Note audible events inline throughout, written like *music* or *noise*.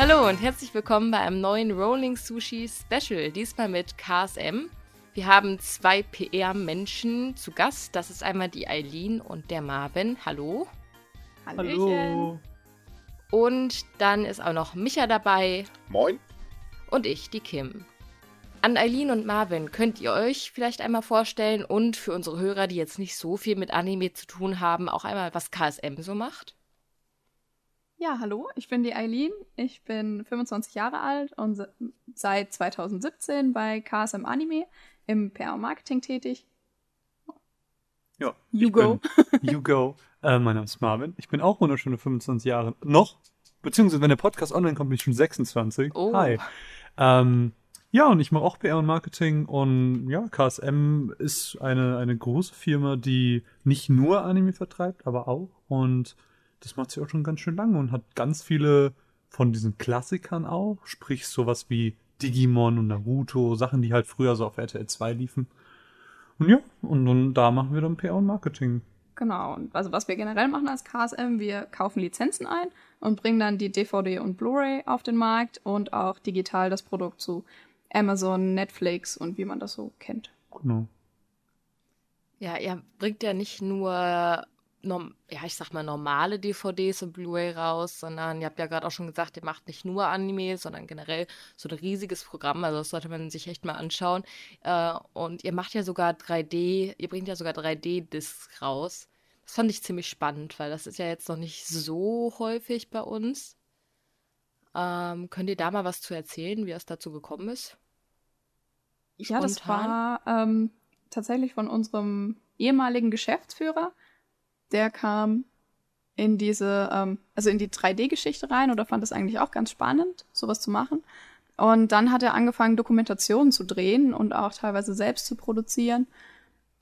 Hallo und herzlich willkommen bei einem neuen Rolling Sushi Special, diesmal mit KSM. Wir haben zwei PR-Menschen zu Gast. Das ist einmal die Eileen und der Marvin. Hallo. Hallo. Und dann ist auch noch Micha dabei. Moin. Und ich, die Kim. An Eileen und Marvin könnt ihr euch vielleicht einmal vorstellen und für unsere Hörer, die jetzt nicht so viel mit Anime zu tun haben, auch einmal, was KSM so macht? Ja, hallo, ich bin die Eileen. Ich bin 25 Jahre alt und seit 2017 bei KSM Anime im PR und Marketing tätig. Ja. You go. *laughs* you go. Äh, mein Name ist Marvin. Ich bin auch wunderschöne 25 Jahre. Noch. Beziehungsweise, wenn der Podcast online kommt, bin ich schon 26. Oh. Hi. Ähm, ja, und ich mache auch PR und Marketing und ja, KSM ist eine, eine große Firma, die nicht nur Anime vertreibt, aber auch. Und das macht sie auch schon ganz schön lange und hat ganz viele von diesen Klassikern auch, sprich sowas wie Digimon und Naruto, Sachen, die halt früher so auf RTL 2 liefen. Und ja, und, und da machen wir dann PR und Marketing. Genau. Und also was wir generell machen als KSM, wir kaufen Lizenzen ein und bringen dann die DVD und Blu-ray auf den Markt und auch digital das Produkt zu Amazon, Netflix und wie man das so kennt. Genau. Ja, ihr bringt ja nicht nur ja, ich sag mal, normale DVDs und Blu-ray raus, sondern ihr habt ja gerade auch schon gesagt, ihr macht nicht nur Anime, sondern generell so ein riesiges Programm. Also das sollte man sich echt mal anschauen. Äh, und ihr macht ja sogar 3D, ihr bringt ja sogar 3D-Discs raus. Das fand ich ziemlich spannend, weil das ist ja jetzt noch nicht so häufig bei uns. Ähm, könnt ihr da mal was zu erzählen, wie es dazu gekommen ist? Ja, das war ähm, tatsächlich von unserem ehemaligen Geschäftsführer der kam in diese, ähm, also in die 3D-Geschichte rein oder fand es eigentlich auch ganz spannend, sowas zu machen. Und dann hat er angefangen, Dokumentationen zu drehen und auch teilweise selbst zu produzieren.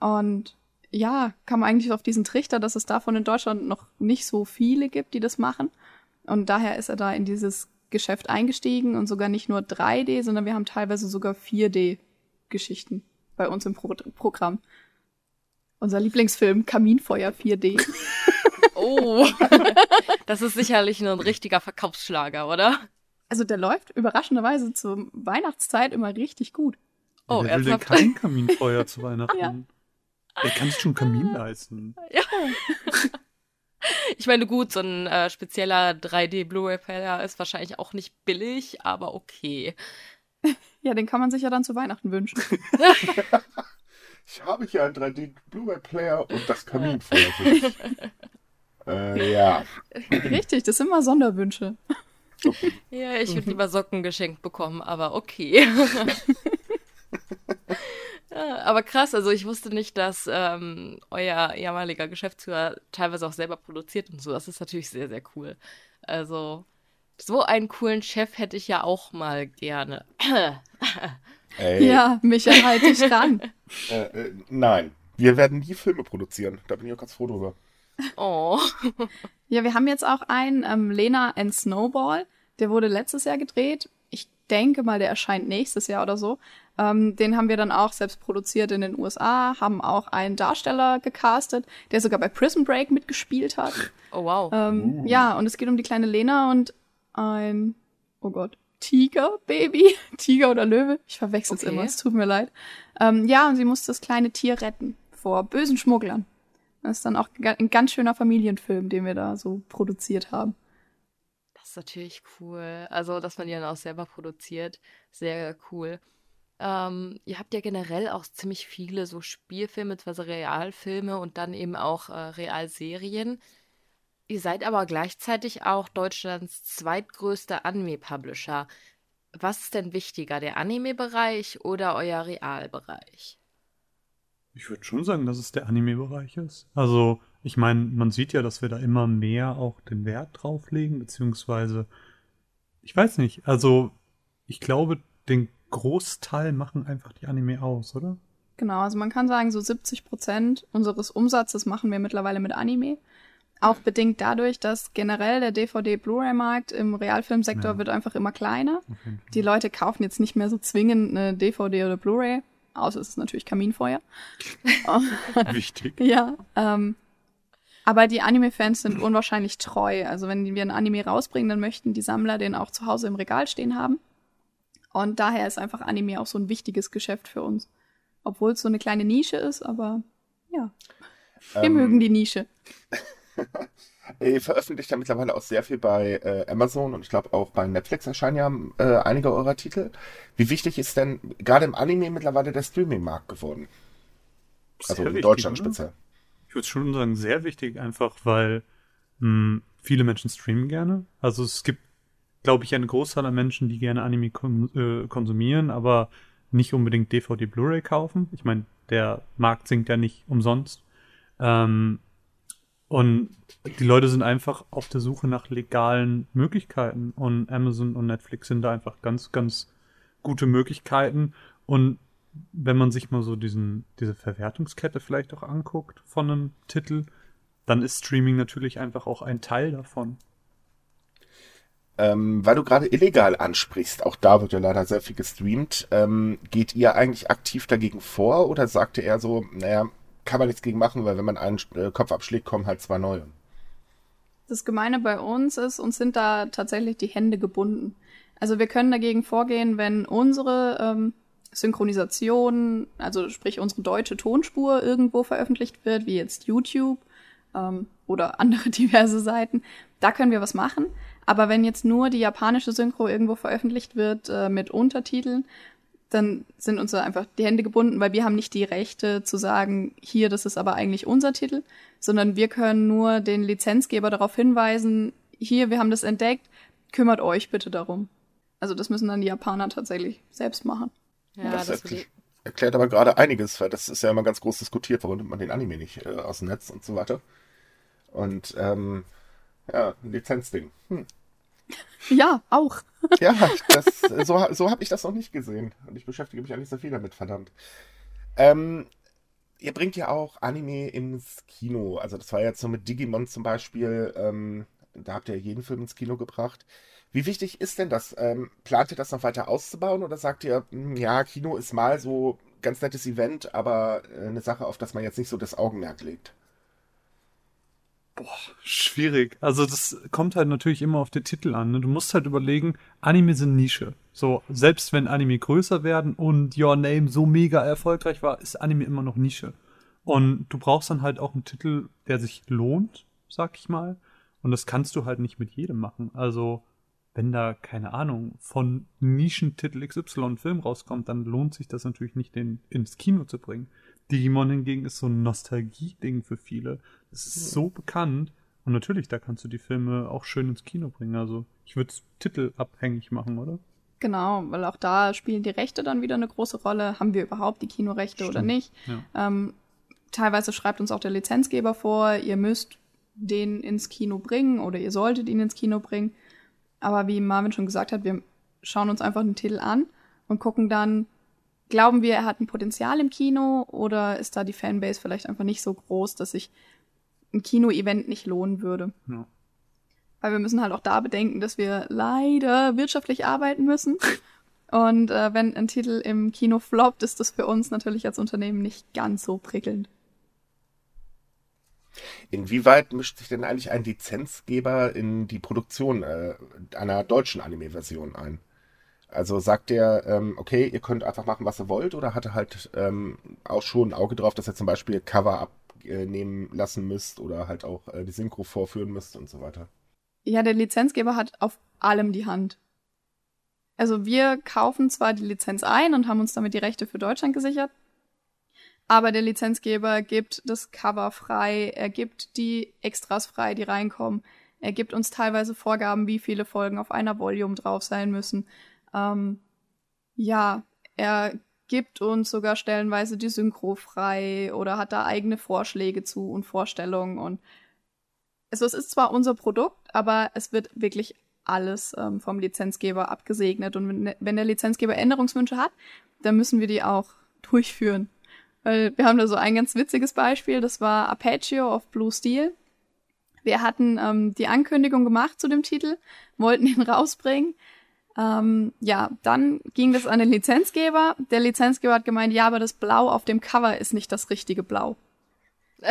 Und ja, kam eigentlich auf diesen Trichter, dass es davon in Deutschland noch nicht so viele gibt, die das machen. Und daher ist er da in dieses Geschäft eingestiegen und sogar nicht nur 3D, sondern wir haben teilweise sogar 4D-Geschichten bei uns im Pro Programm. Unser Lieblingsfilm Kaminfeuer 4D. *laughs* Oh, das ist sicherlich nur ein richtiger Verkaufsschlager, oder? Also der läuft überraschenderweise zur Weihnachtszeit immer richtig gut. Oh, Wer will denn kein Kaminfeuer zu Weihnachten? *laughs* Ja. Wer kann sich schon Kamin leisten? Ja. Ich meine, gut, so ein äh, spezieller 3D-Blu-ray-Player ist wahrscheinlich auch nicht billig, aber okay. *laughs* Ja, den kann man sich ja dann zu Weihnachten wünschen. Ich habe hier einen 3D Blu-ray-Player und das *laughs* Kaminfeuer für dich. äh, ja. Richtig, das sind immer Sonderwünsche. Okay. Ja, ich würde lieber Socken geschenkt bekommen, aber okay. *laughs* ja, aber krass, also ich wusste nicht, dass ähm, euer ehemaliger Geschäftsführer teilweise auch selber produziert und so. Das ist natürlich sehr, sehr cool. Also, so einen coolen Chef hätte ich ja auch mal gerne. *coughs* Ey. Ja, Micha, halt dich ran. *laughs* Äh, äh, nein, wir werden nie Filme produzieren. Da bin ich auch ganz froh drüber. Oh. *laughs* ja, wir haben jetzt auch einen, ähm, Lena and Snowball. Der wurde letztes Jahr gedreht. Ich denke mal, der erscheint nächstes Jahr oder so. Ähm, den haben wir dann auch selbst produziert in den USA, haben auch einen Darsteller gecastet, der sogar bei Prison Break mitgespielt hat. Oh wow. Ähm, uh. Ja, und es geht um die kleine Lena und ein, oh Gott, Tiger, Baby. *laughs* Tiger oder Löwe. Ich verwechsel es okay. immer, es tut mir leid. Ähm, ja, und sie muss das kleine Tier retten vor bösen Schmugglern. Das ist dann auch ein ganz schöner Familienfilm, den wir da so produziert haben. Das ist natürlich cool. Also, dass man die dann auch selber produziert. Sehr cool. Ähm, ihr habt ja generell auch ziemlich viele so Spielfilme, also Realfilme und dann eben auch äh, Realserien. Ihr seid aber gleichzeitig auch Deutschlands zweitgrößter Anime-Publisher. Was ist denn wichtiger, der Anime-Bereich oder euer Realbereich? Ich würde schon sagen, dass es der Anime-Bereich ist. Also, ich meine, man sieht ja, dass wir da immer mehr auch den Wert drauflegen, beziehungsweise, ich weiß nicht, also, ich glaube, den Großteil machen einfach die Anime aus, oder? Genau, also man kann sagen, so 70 Prozent unseres Umsatzes machen wir mittlerweile mit Anime. Auch bedingt dadurch, dass generell der DVD-Blu-ray-Markt im Realfilmsektor ja. wird einfach immer kleiner. Die Leute kaufen jetzt nicht mehr so zwingend eine DVD oder Blu-ray, außer es ist natürlich Kaminfeuer. *laughs* Wichtig. ja. Ähm, Aber die Anime-Fans sind unwahrscheinlich treu. Also wenn wir ein Anime rausbringen, dann möchten die Sammler den auch zu Hause im Regal stehen haben. Und daher ist einfach Anime auch so ein wichtiges Geschäft für uns. Obwohl es so eine kleine Nische ist, aber ja. Wir ähm, mögen die Nische. *laughs* Ihr *laughs* veröffentlicht ja mittlerweile auch sehr viel bei äh, Amazon und ich glaube auch bei Netflix erscheinen ja äh, einige eurer Titel. Wie wichtig ist denn gerade im Anime mittlerweile der Streaming-Markt geworden? Also sehr in Deutschland wichtig, speziell. Ich würde schon sagen, sehr wichtig, einfach weil mh, hm, viele Menschen streamen gerne. Also es gibt, glaube ich, eine Großzahl an Menschen, die gerne Anime kon äh, konsumieren, aber nicht unbedingt DVD Blu-ray kaufen. Ich meine, der Markt sinkt ja nicht umsonst. Ähm, und die Leute sind einfach auf der Suche nach legalen Möglichkeiten. Und Amazon und Netflix sind da einfach ganz, ganz gute Möglichkeiten. Und wenn man sich mal so diesen, diese Verwertungskette vielleicht auch anguckt von einem Titel, dann ist Streaming natürlich einfach auch ein Teil davon. Ähm, weil du gerade illegal ansprichst, auch da wird ja leider sehr viel gestreamt. Ähm, geht ihr eigentlich aktiv dagegen vor oder sagte er so, naja, kann man nichts gegen machen, weil wenn man einen äh, Kopf abschlägt, kommen halt zwei neue. Das Gemeine bei uns ist, uns sind da tatsächlich die Hände gebunden. Also wir können dagegen vorgehen, wenn unsere ähm, Synchronisation, also sprich unsere deutsche Tonspur irgendwo veröffentlicht wird, wie jetzt YouTube ähm, oder andere *laughs* diverse Seiten, da können wir was machen. Aber wenn jetzt nur die japanische Synchro irgendwo veröffentlicht wird äh, mit Untertiteln, dann sind uns da einfach die Hände gebunden, weil wir haben nicht die Rechte zu sagen, hier, das ist aber eigentlich unser Titel, sondern wir können nur den Lizenzgeber darauf hinweisen, hier, wir haben das entdeckt, kümmert euch bitte darum. Also das müssen dann die Japaner tatsächlich selbst machen. Ja, das, das erklärt, erklärt aber gerade einiges, weil das ist ja immer ganz groß diskutiert, warum nimmt man den Anime nicht äh, aus dem Netz und so weiter. Und ähm, ja, ein Lizenzding. Hm. *laughs* Ja, auch. *laughs* ja, das, so, so habe ich das noch nicht gesehen. Und ich beschäftige mich eigentlich so viel damit, verdammt. Ähm, ihr bringt ja auch Anime ins Kino. Also das war jetzt so mit Digimon zum Beispiel. Ähm, da habt ihr jeden Film ins Kino gebracht. Wie wichtig ist denn das? Ähm, plant ihr das noch weiter auszubauen oder sagt ihr, mh, hm, ja, Kino ist mal so ganz nettes Event, aber äh, eine Sache, auf das man jetzt nicht so das Augenmerk legt? Boah, schwierig. Also das kommt halt natürlich immer auf den Titel an. Ne? Du musst halt überlegen, Anime sind Nische. So, selbst wenn Anime größer werden und Your Name so mega erfolgreich war, ist Anime immer noch Nische. Und du brauchst dann halt auch einen Titel, der sich lohnt, sag ich mal. Und das kannst du halt nicht mit jedem machen. Also, wenn da, keine Ahnung, von Nischentitel XY ein Film rauskommt, dann lohnt sich das natürlich nicht, den ins Kino zu bringen. Digimon hingegen ist so ein Nostalgie-Ding für viele. Es ist so bekannt. Und natürlich, da kannst du die Filme auch schön ins Kino bringen. Also ich würde es titelabhängig machen, oder? Genau, weil auch da spielen die Rechte dann wieder eine große Rolle. Haben wir überhaupt die Kinorechte Stimmt. oder nicht? Ja. Ähm, teilweise schreibt uns auch der Lizenzgeber vor, ihr müsst den ins Kino bringen oder ihr solltet ihn ins Kino bringen. Aber wie Marvin schon gesagt hat, wir schauen uns einfach den Titel an und gucken dann, glauben wir, er hat ein Potenzial im Kino oder ist da die Fanbase vielleicht einfach nicht so groß, dass sich ein Kino-Event nicht lohnen würde? Ja. Weil wir müssen halt auch da bedenken, dass wir leider wirtschaftlich arbeiten müssen. Und äh, wenn ein Titel im Kino floppt, ist das für uns natürlich als Unternehmen nicht ganz so prickelnd. Inwieweit mischt sich denn eigentlich ein Lizenzgeber in die Produktion äh, einer deutschen Anime-Version ein? Also sagt der, ähm, okay, ihr könnt einfach machen, was ihr wollt, oder hat er halt ähm, auch schon ein Auge drauf, dass ihr zum Beispiel Cover abnehmen lassen müsst oder halt auch äh, die Synchro vorführen müsst und so weiter? Ja, der Lizenzgeber hat auf allem die Hand. Also wir kaufen zwar die Lizenz ein und haben uns damit die Rechte für Deutschland gesichert, aber der Lizenzgeber gibt das Cover frei, er gibt die Extras frei, die reinkommen. Er gibt uns teilweise Vorgaben, wie viele Folgen auf einer Volume drauf sein müssen. Ähm, ja, er gibt uns sogar stellenweise die Synchro frei oder hat da eigene Vorschläge zu und Vorstellungen und also es ist zwar unser Produkt, aber es wird wirklich alles ähm, vom Lizenzgeber abgesegnet und wenn, wenn der Lizenzgeber Änderungswünsche hat, dann müssen wir die auch durchführen. Weil wir haben da so ein ganz witziges Beispiel, das war Apache of Blue Steel. Wir hatten ähm, die Ankündigung gemacht zu dem Titel, wollten ihn *laughs* rausbringen ähm, ja, dann ging das an den Lizenzgeber. Der Lizenzgeber hat gemeint, ja, aber das Blau auf dem Cover ist nicht das richtige Blau. *laughs*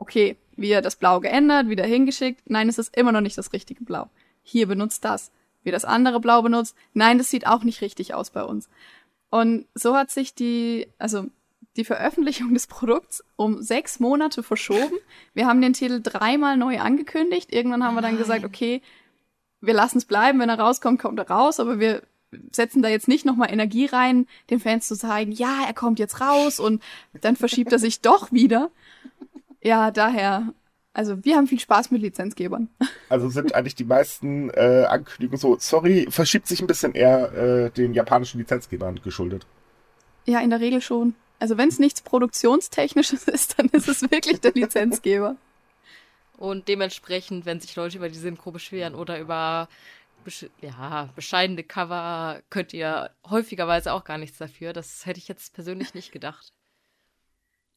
Okay, Wir das Blau geändert, wieder hingeschickt. Nein, es ist immer noch nicht das richtige Blau. Hier benutzt das. Wir das andere Blau benutzt. Nein, das sieht auch nicht richtig aus bei uns. Und so hat sich die, also die Veröffentlichung des Produkts um sechs Monate verschoben. Wir haben den Titel dreimal neu angekündigt. Irgendwann haben wir dann gesagt, okay, wir lassen es bleiben. Wenn er rauskommt, kommt er raus. Aber wir setzen da jetzt nicht nochmal Energie rein, den Fans zu zeigen, ja, er kommt jetzt raus und dann verschiebt er sich *laughs* doch wieder. Ja, daher, also wir haben viel Spaß mit Lizenzgebern. *laughs* Also sind eigentlich die meisten äh, Ankündigungen so, sorry, verschiebt sich ein bisschen eher äh, den japanischen Lizenzgebern geschuldet. Ja, in der Regel schon. Also wenn es nichts Produktionstechnisches ist, dann ist es wirklich der *laughs* Lizenzgeber. Und dementsprechend, wenn sich Leute über die Synchro beschweren oder über ja, bescheidene Cover, könnt ihr häufigerweise auch gar nichts dafür. Das hätte ich jetzt persönlich nicht gedacht.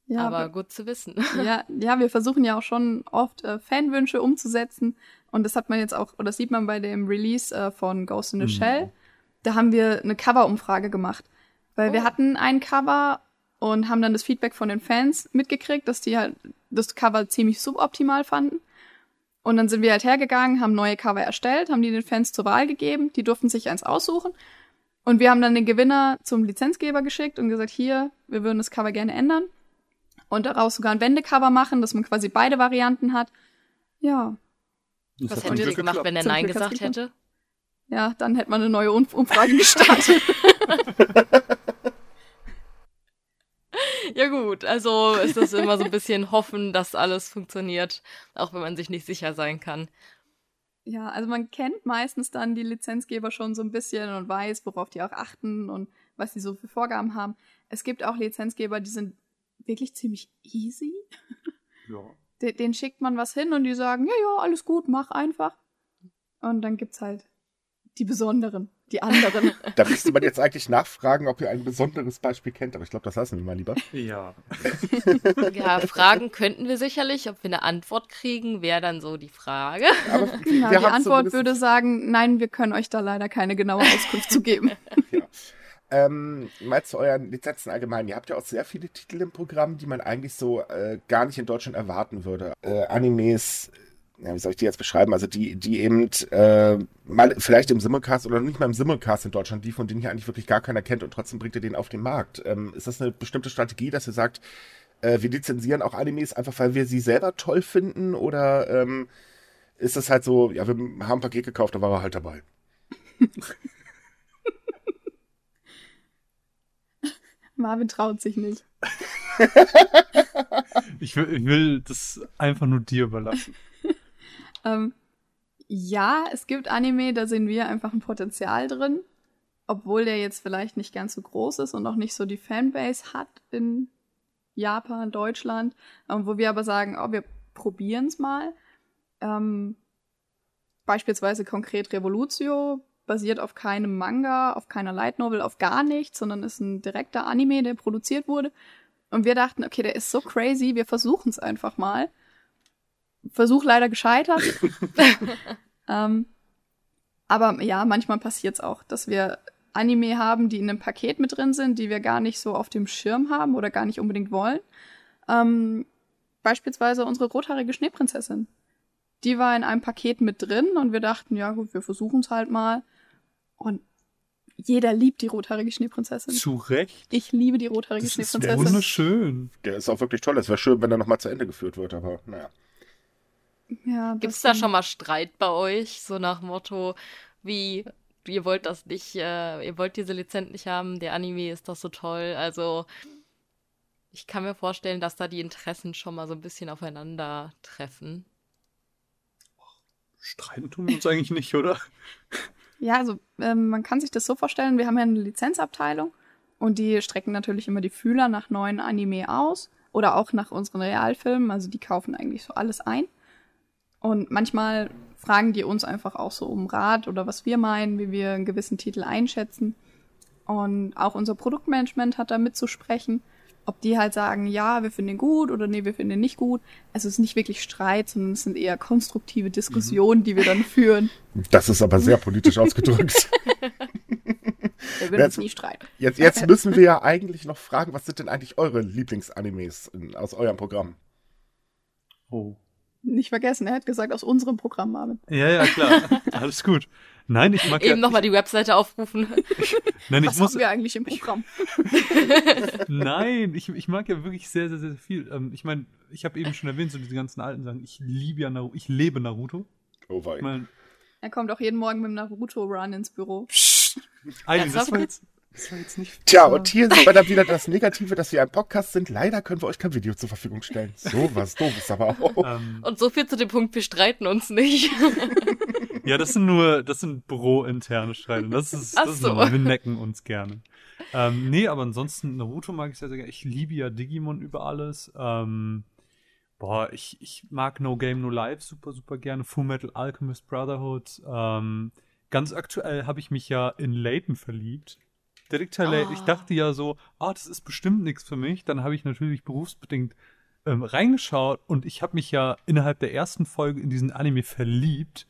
Ja, aber, aber gut zu wissen. *laughs* Ja, ja, wir versuchen ja auch schon oft äh, Fanwünsche umzusetzen. Und das hat man jetzt auch, oder das sieht man bei dem Release äh, von Ghost in the mhm. Shell. Da haben wir eine Cover-Umfrage gemacht. Weil oh. wir hatten ein Cover und haben dann das Feedback von den Fans mitgekriegt, dass die halt das Cover ziemlich suboptimal fanden. Und dann sind wir halt hergegangen, haben neue Cover erstellt, haben die den Fans zur Wahl gegeben, die durften sich eins aussuchen. Und wir haben dann den Gewinner zum Lizenzgeber geschickt und gesagt, hier, wir würden das Cover gerne ändern. Und daraus sogar ein Wendecover machen, dass man quasi beide Varianten hat. Ja. Das Was hättet ihr gemacht, wenn er Nein gesagt hätte? Ja, dann hätte man eine neue Umfrage gestartet. *laughs* *laughs* ja gut, also ist das immer so ein bisschen hoffen, dass alles funktioniert, auch wenn man sich nicht sicher sein kann. Ja, also man kennt meistens dann die Lizenzgeber schon so ein bisschen und weiß, worauf die auch achten und was sie so für Vorgaben haben. Es gibt auch Lizenzgeber, die sind wirklich ziemlich easy. Ja. Den, den schickt man was hin und die sagen, ja, ja, alles gut, mach einfach. Und dann gibt's halt die Besonderen die anderen. *laughs* Da müsste man jetzt eigentlich nachfragen, ob ihr ein besonderes Beispiel kennt, aber ich glaube, das lassen wir mal lieber. Ja. *laughs* ja, Fragen könnten wir sicherlich. Ob wir eine Antwort kriegen, wäre dann so die Frage. Aber *laughs* ja, die Antwort würde sagen, nein, wir können euch da leider keine genaue Auskunft zu geben. ja. Ähm, mal zu euren Lizenzen allgemein. Ihr habt ja auch sehr viele Titel im Programm, die man eigentlich so äh, gar nicht in Deutschland erwarten würde. Äh, Animes, ja, wie soll ich die jetzt beschreiben? Also die, die eben äh, mal vielleicht im Simulcast oder nicht mal im Simulcast in Deutschland, die von denen hier eigentlich wirklich gar keiner kennt und trotzdem bringt ihr den auf den Markt. Ähm, ist das eine bestimmte Strategie, dass ihr sagt, äh, wir lizenzieren auch Animes einfach, weil wir sie selber toll finden? Oder ähm, ist das halt so, ja, wir haben ein Paket gekauft, da war er halt dabei? *laughs* Marvin traut sich nicht. ich, will, ich will das einfach nur dir überlassen. Ähm, ja, es gibt Anime, da sehen wir einfach ein Potenzial drin, obwohl der jetzt vielleicht nicht ganz so groß ist und auch nicht so die Fanbase hat in Japan, Deutschland, ähm, wo wir aber sagen, oh, wir probieren es mal. Ähm, beispielsweise konkret Revolutio basiert auf keinem Manga, auf keiner Light Novel, auf gar nichts, sondern ist ein direkter Anime, der produziert wurde. Und wir dachten, okay, der ist so crazy, wir versuchen es einfach mal. Versuch leider gescheitert. *laughs* ähm, aber ja, manchmal passiert es auch, dass wir Anime haben, die in einem Paket mit drin sind, die wir gar nicht so auf dem Schirm haben oder gar nicht unbedingt wollen. Ähm, beispielsweise unsere rothaarige Schneeprinzessin. Die war in einem Paket mit drin und wir dachten, ja gut, wir versuchen es halt mal. Und jeder liebt die rothaarige Schneeprinzessin. Zu Recht. Ich liebe die rothaarige das Schneeprinzessin. Ist wunderschön. Der ist auch wirklich toll. Es wäre schön, wenn er nochmal zu Ende geführt wird, aber naja. Ja, Gibt es da schon mal Streit bei euch? So nach Motto, wie, ihr wollt das nicht, äh, ihr wollt diese Lizenz nicht haben, der Anime ist doch so toll. Also, ich kann mir vorstellen, dass da die Interessen schon mal so ein bisschen aufeinandertreffen. Streiten tun wir uns eigentlich nicht, oder? *laughs* Ja, also ähm, man kann sich das so vorstellen, wir haben ja eine Lizenzabteilung und die strecken natürlich immer die Fühler nach neuen Anime aus oder auch nach unseren Realfilmen, also die kaufen eigentlich so alles ein. Und manchmal fragen die uns einfach auch so um Rat oder was wir meinen, wie wir einen gewissen Titel einschätzen. Und auch unser Produktmanagement hat da mitzusprechen, ob die halt sagen, ja, wir finden ihn gut oder nee, wir finden ihn nicht gut. Also es ist nicht wirklich Streit, sondern es sind eher konstruktive Diskussionen, mhm. die wir dann führen. Das ist aber sehr politisch ausgedrückt. *laughs* wir würden uns nie streiten. Jetzt, jetzt müssen wir ja eigentlich noch fragen, was sind denn eigentlich eure Lieblingsanimes aus eurem Programm? Oh. Nicht vergessen, er hat gesagt, aus unserem Programm, Marvin. Ja, ja, klar. *laughs* Alles gut. Nein, ich mag Eben ja, nochmal die Webseite aufrufen. *laughs* Nein, ich Was muss, haben wir eigentlich im Programm? *laughs* Nein, ich, ich mag ja wirklich sehr, sehr, sehr viel. Ähm, ich meine, ich habe eben schon erwähnt, so diese ganzen alten Sachen. Ich liebe ja Naruto. Ich lebe Naruto. Oh wei. Ich mein, Er kommt auch jeden Morgen mit dem Naruto-Run ins Büro. War jetzt, das war jetzt. Tja, das war- und hier sieht man dann wieder das Negative, dass wir ein Podcast sind. Leider können wir euch kein Video zur Verfügung stellen. So was doofes aber auch. *laughs* Ähm, Und so viel zu dem Punkt, wir streiten uns nicht. *laughs* ja, das sind nur, das sind Büro-interne Streite. Das ist, Ach das ist so. normal. Wir necken uns gerne. Ähm, nee, aber ansonsten, Naruto mag ich sehr, sehr gerne. Ich liebe ja Digimon über alles. Ähm, boah, ich, ich mag No Game No Life super, super gerne. Full Metal Alchemist Brotherhood. Ähm, ganz aktuell habe ich mich ja in Layton verliebt. Detektor Layton. Ich Ah. dachte ja so, ah, das ist bestimmt nichts für mich. Dann habe ich natürlich berufsbedingt ähm, reingeschaut und ich habe mich ja innerhalb der ersten Folge in diesen Anime verliebt.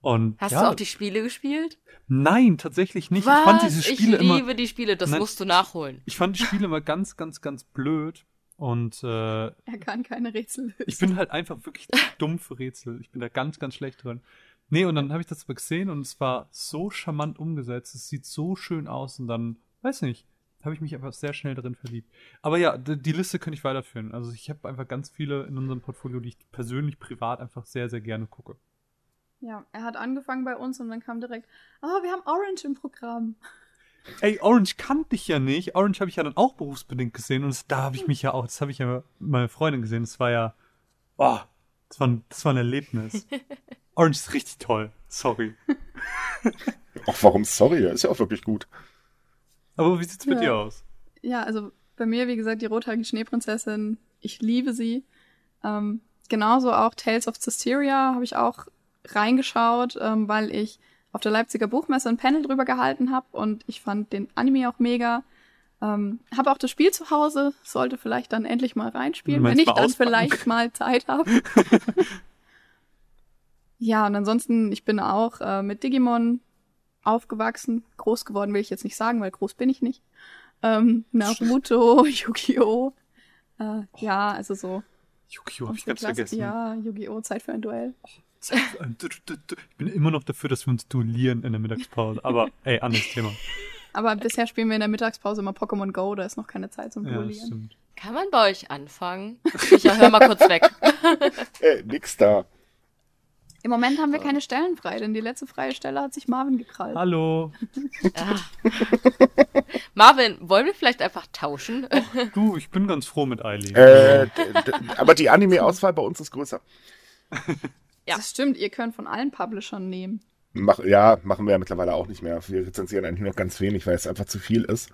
Und Hast ja, du auch die Spiele gespielt? Nein, tatsächlich nicht. Was? Ich fand diese Spiele ich immer. liebe die Spiele, das Nein. musst du nachholen. Ich fand die Spiele *laughs* immer ganz, ganz, ganz blöd. Und äh, Er kann keine Rätsel lösen. ich bin halt einfach wirklich dumm für Rätsel. Ich bin da ganz, ganz schlecht drin. Nee, und dann habe ich das aber gesehen und es war so charmant umgesetzt. Es sieht so schön aus und dann, weiß nicht, habe ich mich einfach sehr schnell darin verliebt. Aber ja, die, die Liste könnte ich weiterführen. Also ich habe einfach ganz viele in unserem Portfolio, die ich persönlich privat einfach sehr, sehr gerne gucke. Ja, er hat angefangen bei uns und dann kam direkt, oh, wir haben Orange im Programm. *laughs* Ey, Orange kannte ich ja nicht. Orange habe ich ja dann auch berufsbedingt gesehen und das, da habe ich mich ja auch, das habe ich ja mit meiner Freundin gesehen. Das war ja, oh, das war, ein- das war ein Erlebnis. *laughs* Orange ist richtig toll. Sorry. *laughs* Ach, warum? Sorry, ist ja auch wirklich gut. Aber wie sieht's mit Ja. dir aus? Ja, also bei mir, wie gesagt, die rothaarige Schneeprinzessin, ich liebe sie. Ähm, genauso auch Tales of Cesteria habe ich auch reingeschaut, ähm, weil ich auf der Leipziger Buchmesse ein Panel drüber gehalten habe und ich fand den Anime auch mega. Ähm, habe auch das Spiel zu Hause, sollte vielleicht dann endlich mal reinspielen, wenn ich dann auspacken? vielleicht mal Zeit *laughs* habe. Ja, und ansonsten, ich bin auch äh, mit Digimon aufgewachsen. Groß geworden will ich jetzt nicht sagen, weil groß bin ich nicht. Ähm, Naruto, *laughs* Yu-Gi-Oh! Äh, ja, also so. Yu-Gi-Oh! hab ich ganz vergessen. Ja, Yu-Gi-Oh! Zeit für ein Duell. Ich bin immer noch dafür, dass wir uns duellieren in der Mittagspause. Aber ey, anderes Thema. Aber bisher spielen wir in der Mittagspause immer Pokémon Go, da ist noch keine Zeit zum Ja, Duellieren. stimmt. Kann man bei euch anfangen? Micha, hör mal kurz weg. *laughs* Äh, nix da. Im Moment haben wir keine Stellen frei, denn die letzte freie Stelle hat sich Marvin gekrallt. Hallo. Ah. *laughs* Marvin, wollen wir vielleicht einfach tauschen? *laughs* Du, ich bin ganz froh mit Eileen. Äh, aber die Anime-Auswahl bei uns ist größer. Ja. Das stimmt, ihr könnt von allen Publishern nehmen. Mach, ja, machen wir ja mittlerweile auch nicht mehr. Wir rezensieren eigentlich noch ganz wenig, weil es einfach zu viel ist.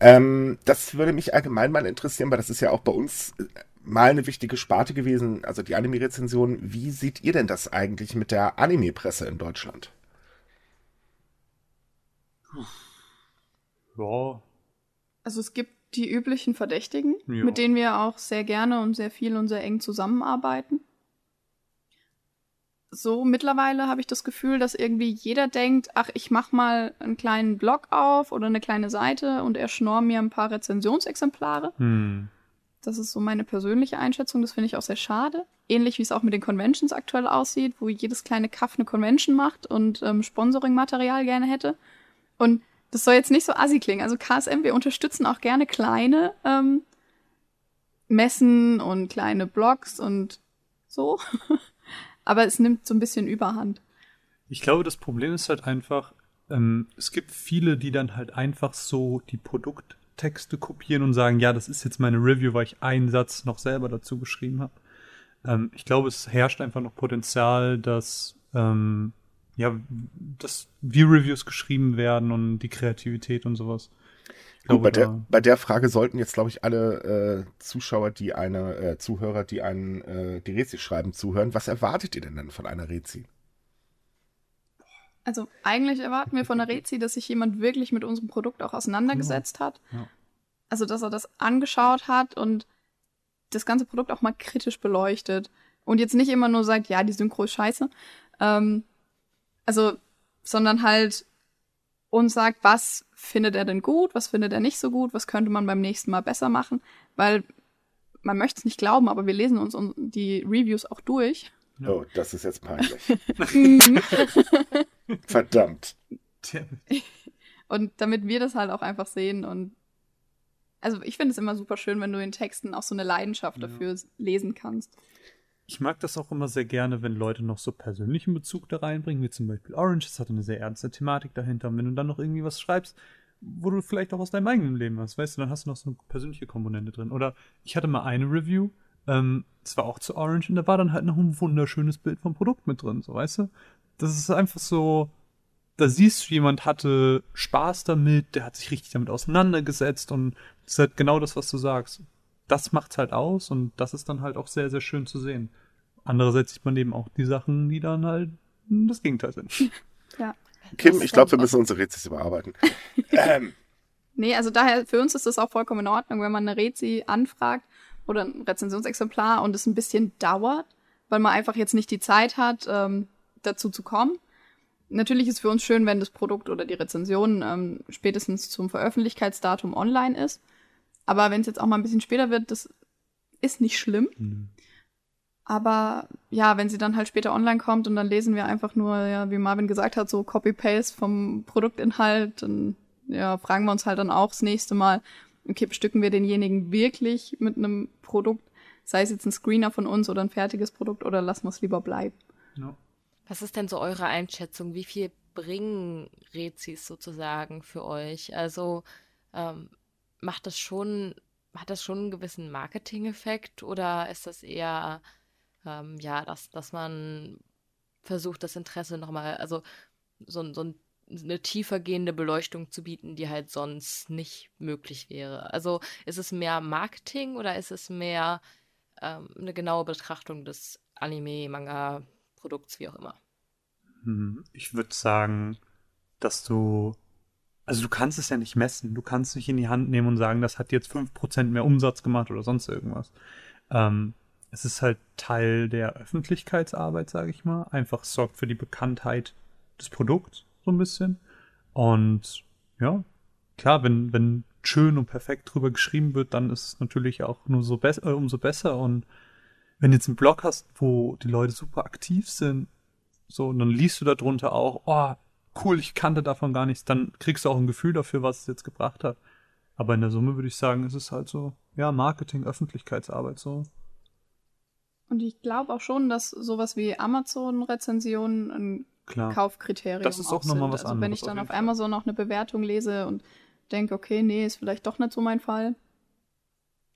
Ähm, das würde mich allgemein mal interessieren, weil das ist ja auch bei uns äh, mal eine wichtige Sparte gewesen, also die Anime-Rezension. Wie seht ihr denn das eigentlich mit der Anime-Presse in Deutschland? Ja, Also es gibt die üblichen Verdächtigen, Ja. mit denen wir auch sehr gerne und sehr viel und sehr eng zusammenarbeiten. So mittlerweile habe ich das Gefühl, dass irgendwie jeder denkt, ach, ich mach mal einen kleinen Blog auf oder eine kleine Seite und erschnorr mir ein paar Rezensionsexemplare. hm. Das ist so meine persönliche Einschätzung. Das finde ich auch sehr schade. Ähnlich wie es auch mit den Conventions aktuell aussieht, wo jedes kleine Kaff eine Convention macht und ähm, Sponsoring-Material gerne hätte. Und das soll jetzt nicht so assi klingen. Also KSM, wir unterstützen auch gerne kleine ähm, Messen und kleine Blogs und so. *laughs* Aber es nimmt so ein bisschen Überhand. Ich glaube, das Problem ist halt einfach, ähm, es gibt viele, die dann halt einfach so die Produkttexte kopieren und sagen, ja, das ist jetzt meine Review, weil ich einen Satz noch selber dazu geschrieben habe. Ähm, ich glaube, es herrscht einfach noch Potenzial, dass ähm, ja, dass View-Reviews geschrieben werden und die Kreativität und sowas. Ich Gut, bei, der, bei der Frage sollten jetzt, glaube ich, alle äh, Zuschauer, die eine, äh, Zuhörer, die einen äh, die Rezi schreiben, zuhören. Was erwartet ihr denn dann von einer Rezi? Also eigentlich erwarten wir von der Rezi, dass sich jemand wirklich mit unserem Produkt auch auseinandergesetzt hat. Ja. Also dass er das angeschaut hat und das ganze Produkt auch mal kritisch beleuchtet. Und jetzt nicht immer nur sagt, ja, die Synchro ist scheiße. Ähm, also, sondern halt uns sagt, was findet er denn gut, was findet er nicht so gut, was könnte man beim nächsten Mal besser machen. Weil man möchte es nicht glauben, aber wir lesen uns die Reviews auch durch. Oh, das ist jetzt peinlich. *laughs* Verdammt. Und damit wir das halt auch einfach sehen und also ich finde es immer super schön, wenn du in Texten auch so eine Leidenschaft ja. dafür lesen kannst. Ich mag das auch immer sehr gerne, wenn Leute noch so persönlichen Bezug da reinbringen, wie zum Beispiel Orange, das hat eine sehr ernste Thematik dahinter. Und wenn du dann noch irgendwie was schreibst, wo du vielleicht auch aus deinem eigenen Leben hast, weißt du, dann hast du noch so eine persönliche Komponente drin. Oder ich hatte mal eine Review, ähm, das war auch zu Orange und da war dann halt noch ein wunderschönes Bild vom Produkt mit drin, so weißt du? Das ist einfach so, da siehst du, jemand hatte Spaß damit, der hat sich richtig damit auseinandergesetzt und das ist halt genau das, was du sagst. Das macht's halt aus und das ist dann halt auch sehr, sehr schön zu sehen. Andererseits sieht man eben auch die Sachen, die dann halt das Gegenteil sind. *laughs* Ja. Kim, ich glaube, wir müssen unsere Rezis überarbeiten. *laughs* ähm. Nee, also daher, für uns ist das auch vollkommen in Ordnung, wenn man eine Rezi anfragt oder ein Rezensionsexemplar und es ein bisschen dauert, weil man einfach jetzt nicht die Zeit hat, ähm, dazu zu kommen. Natürlich ist für uns schön, wenn das Produkt oder die Rezension ähm, spätestens zum Veröffentlichkeitsdatum online ist. Aber wenn es jetzt auch mal ein bisschen später wird, das ist nicht schlimm. Mhm. Aber ja, wenn sie dann halt später online kommt und dann lesen wir einfach nur, ja, wie Marvin gesagt hat, so Copy-Paste vom Produktinhalt, dann ja, fragen wir uns halt dann auch das nächste Mal, okay, bestücken wir denjenigen wirklich mit einem Produkt, sei es jetzt ein Screener von uns oder ein fertiges Produkt oder lassen wir es lieber bleiben. Ja. Was ist denn so eure Einschätzung? Wie viel bringen Rezis sozusagen für euch? Also ähm, macht das schon, hat das schon einen gewissen Marketing-Effekt oder ist das eher ähm, ja, dass, dass man versucht, das Interesse nochmal, also so, so ein eine tiefergehende Beleuchtung zu bieten, die halt sonst nicht möglich wäre. Also ist es mehr Marketing oder ist es mehr ähm, eine genaue Betrachtung des Anime, Manga, Produkts, wie auch immer? Hm, ich würde sagen, dass du, also du kannst es ja nicht messen. Du kannst nicht in die Hand nehmen und sagen, das hat jetzt 5% mehr Umsatz gemacht oder sonst irgendwas. Ähm, es ist halt Teil der Öffentlichkeitsarbeit, sage ich mal. Einfach sorgt für die Bekanntheit des Produkts so ein bisschen. Und ja, klar, wenn, wenn schön und perfekt drüber geschrieben wird, dann ist es natürlich auch nur so be äh, umso besser. Und wenn du jetzt einen Blog hast, wo die Leute super aktiv sind, so, und dann liest du darunter auch, oh, cool, ich kannte davon gar nichts, dann kriegst du auch ein Gefühl dafür, was es jetzt gebracht hat. Aber in der Summe würde ich sagen, ist es halt so, ja, Marketing, Öffentlichkeitsarbeit so. Und ich glaube auch schon, dass sowas wie Amazon-Rezensionen ein Klar. Kaufkriterium Das ist auch, auch nochmal was also anderes. Wenn ich dann auf, auf Amazon noch eine Bewertung lese und denke, okay, nee, ist vielleicht doch nicht so mein Fall,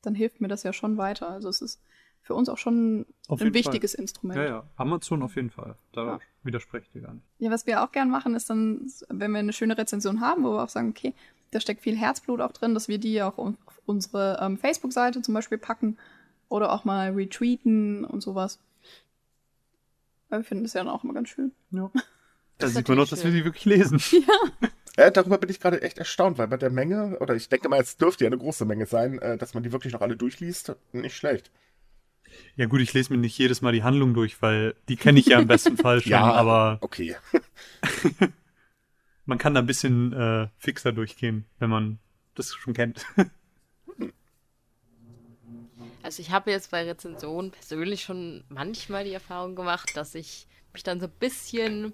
dann hilft mir das ja schon weiter. Also es ist für uns auch schon auf ein wichtiges Fall. Instrument. Ja, ja, Amazon auf jeden Fall. Da ja. widerspreche ich dir gar nicht. Ja, was wir auch gern machen, ist dann, wenn wir eine schöne Rezension haben, wo wir auch sagen, okay, da steckt viel Herzblut auch drin, dass wir die auch auf unsere ähm, Facebook-Seite zum Beispiel packen oder auch mal retweeten und sowas. Weil wir finden das ja dann auch immer ganz schön. Ja. *laughs* Da sieht man noch, dass wir sie wirklich lesen. *laughs* Ja. ja. darüber bin ich gerade echt erstaunt, weil bei der Menge, oder ich denke mal, es dürfte ja eine große Menge sein, äh, dass man die wirklich noch alle durchliest, nicht schlecht. Ja gut, ich lese mir nicht jedes Mal die Handlung durch, weil die kenne ich ja im besten *laughs* Fall schon, ja, aber okay. man kann da ein bisschen äh, fixer durchgehen, wenn man das schon kennt. Also ich habe jetzt bei Rezensionen persönlich schon manchmal die Erfahrung gemacht, dass ich mich dann so ein bisschen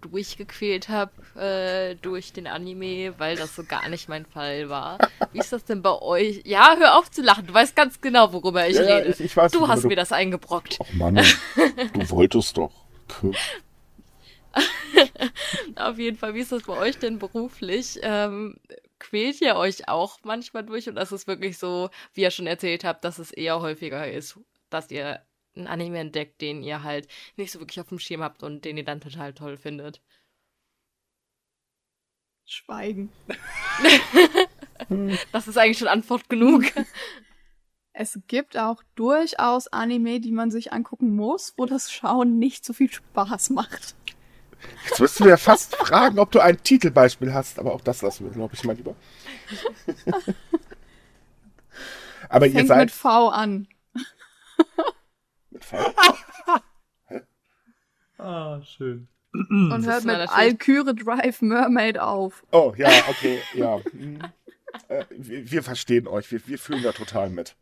durchgequält habe äh, durch den Anime, weil das so gar nicht mein Fall war. Wie ist das denn bei euch? Ja, hör auf zu lachen. Du weißt ganz genau, worüber ich ja, rede. Ich, ich weiß, du hast du... mir das eingebrockt. Ach Mann, du *laughs* wolltest doch. *laughs* Auf jeden Fall, wie ist das bei euch denn beruflich? Ähm, quält ihr euch auch manchmal durch oder ist es wirklich so, wie ihr schon erzählt habt, dass es eher häufiger ist, dass ihr einen Anime entdeckt, den ihr halt nicht so wirklich auf dem Schirm habt und den ihr dann total toll findet? Schweigen. *laughs* das ist eigentlich schon Antwort genug. Es gibt auch durchaus Anime, die man sich angucken muss, wo das Schauen nicht so viel Spaß macht. Jetzt müsstest du ja fast fragen, ob du ein Titelbeispiel hast, aber auch das lassen wir, glaube ich, mal lieber. aber Fängt ihr seid. mit V an. mit V? Hä? Ah, schön. Und hört mit Alkyre Drive Mermaid auf. Oh, ja, okay, ja. Hm. Äh, wir, wir, verstehen euch, wir, wir fühlen da total mit.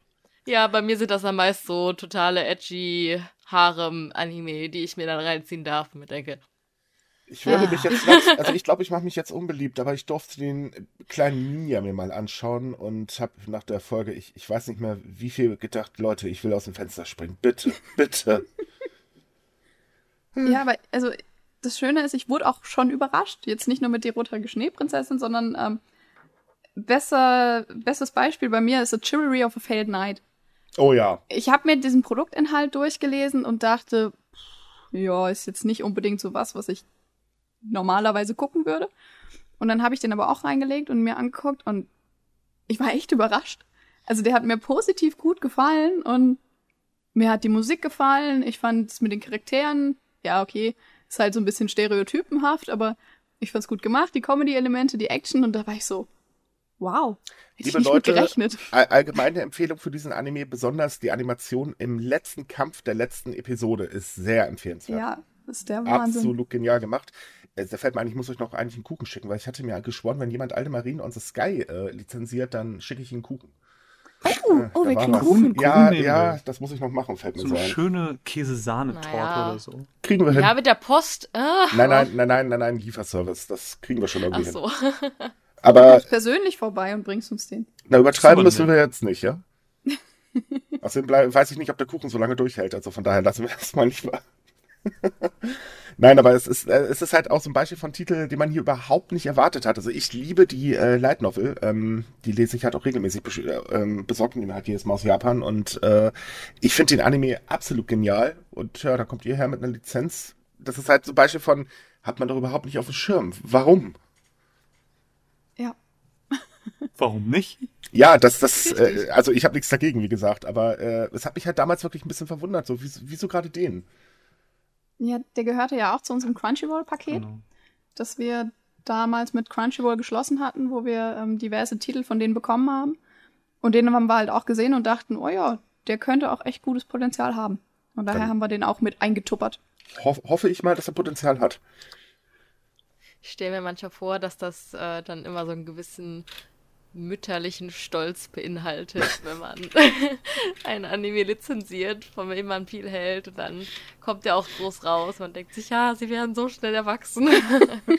Ja, bei mir sind das dann meist so totale edgy Harem-Anime, die ich mir dann reinziehen darf und mir denke. Ich würde mich jetzt, ah. also ich glaube, ich mache mich jetzt unbeliebt, aber ich durfte den kleinen Ninja mir mal anschauen und habe nach der Folge, ich, ich weiß nicht mehr, wie viel gedacht, Leute, ich will aus dem Fenster springen. Bitte, bitte. *laughs* Ja, aber also das Schöne ist, ich wurde auch schon überrascht. Jetzt nicht nur mit der rote Schneeprinzessin, sondern ähm, besser, bestes Beispiel bei mir ist The Chivalry of a Failed Knight. Oh ja. Ich habe mir diesen Produktinhalt durchgelesen und dachte, ja, ist jetzt nicht unbedingt so was, was ich normalerweise gucken würde. Und dann habe ich den aber auch reingelegt und mir angeguckt und ich war echt überrascht. Also der hat mir positiv gut gefallen und mir hat die Musik gefallen. Ich fand es mit den Charakteren, ja, okay, ist halt so ein bisschen stereotypenhaft, aber ich fand's gut gemacht, die Comedy-Elemente, die Action und da war ich so, wow, hätte Liebe ich nicht Leute, gerechnet. All allgemeine Empfehlung für diesen Anime, besonders die Animation im letzten Kampf der letzten Episode ist sehr empfehlenswert. Ja, ist der Wahnsinn. Absolut genial gemacht. Äh, da fällt mir ein, ich muss euch noch eigentlich einen Kuchen schicken, weil ich hatte mir geschworen, wenn jemand Alte Marine on the Sky äh, lizenziert, dann schicke ich ihm einen Kuchen. Oh, äh, oh wir kriegen Kuchen. Ja, ja, das muss ich noch machen, fällt mir so. So eine schöne Käsesahnetorte naja. oder so. Kriegen wir hin. Ja, mit der Post. Ah. Nein, nein, nein, nein, nein, nein, Lieferservice. Das kriegen wir schon irgendwie Ach so. hin. *laughs* Aber. Du kommst persönlich vorbei und bringst uns den. Na, übertreiben müssen wir jetzt nicht, ja? *laughs* Außerdem weiß ich nicht, ob der Kuchen so lange durchhält. Also von daher lassen wir *laughs* das mal lieber. *laughs* Nein, aber es ist, äh, es ist halt auch so ein Beispiel von Titeln, die man hier überhaupt nicht erwartet hat. Also ich liebe die äh, Light Novel. Ähm, die lese ich halt auch regelmäßig, äh, ähm, besorgt mir halt jedes Mal aus Japan. Und äh, ich finde den Anime absolut genial. Und ja, da kommt ihr her mit einer Lizenz. Das ist halt so ein Beispiel von, hat man doch überhaupt nicht auf dem Schirm. Warum? Ja. *laughs* Warum nicht? Ja, das, das, äh, also ich habe nichts dagegen, wie gesagt, aber äh, es hat mich halt damals wirklich ein bisschen verwundert. So, wieso, wieso gerade den? Ja, der gehörte ja auch zu unserem Crunchyroll-Paket, genau. das wir damals mit Crunchyroll geschlossen hatten, wo wir ähm, diverse Titel von denen bekommen haben. Und den haben wir halt auch gesehen und dachten, oh ja, der könnte auch echt gutes Potenzial haben. Und daher Dann haben wir den auch mit eingetuppert. Ho hoffe ich mal, dass er Potenzial hat. Ich stelle mir manchmal vor, dass das äh, dann immer so einen gewissen mütterlichen Stolz beinhaltet, *laughs* wenn man *laughs* ein Anime lizenziert, von dem man viel hält und dann kommt der auch groß raus. Man denkt sich, ja, sie werden so schnell erwachsen.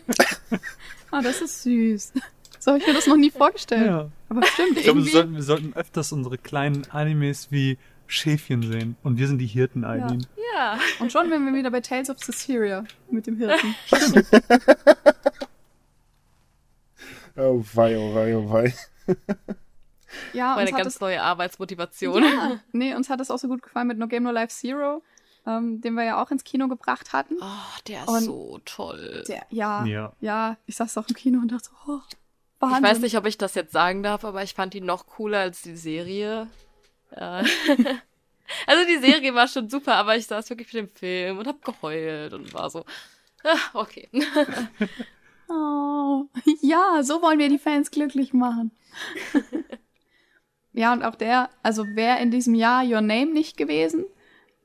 *laughs* ah, das ist süß. So habe ich mir das noch nie vorgestellt. Ja. Aber stimmt. Ich glaube, wir sollten, wir sollten öfters unsere kleinen Animes wie Schäfchen sehen. Und wir sind die Hirten, Eileen. Ja. ja. Und schon wären wir wieder bei Tales of Cecilia mit dem Hirten. Oh wei, oh wei, oh wei. *laughs* Ja, Meine ganz es, neue Arbeitsmotivation. Ja, *laughs* nee, uns hat es auch so gut gefallen mit No Game No Life Zero, ähm, den wir ja auch ins Kino gebracht hatten. Oh, der ist und so toll. Der, ja, ja, ja, ich saß auch im Kino und dachte, oh, Wahnsinn. Ich weiß nicht, ob ich das jetzt sagen darf, aber ich fand ihn noch cooler als die Serie. Äh, *laughs* also die Serie war schon super, aber ich saß wirklich mit dem Film und hab geheult und war so, ah, okay. Oh, ja, so wollen wir die Fans glücklich machen. *laughs* ja, und auch der, also wäre in diesem Jahr Your Name nicht gewesen,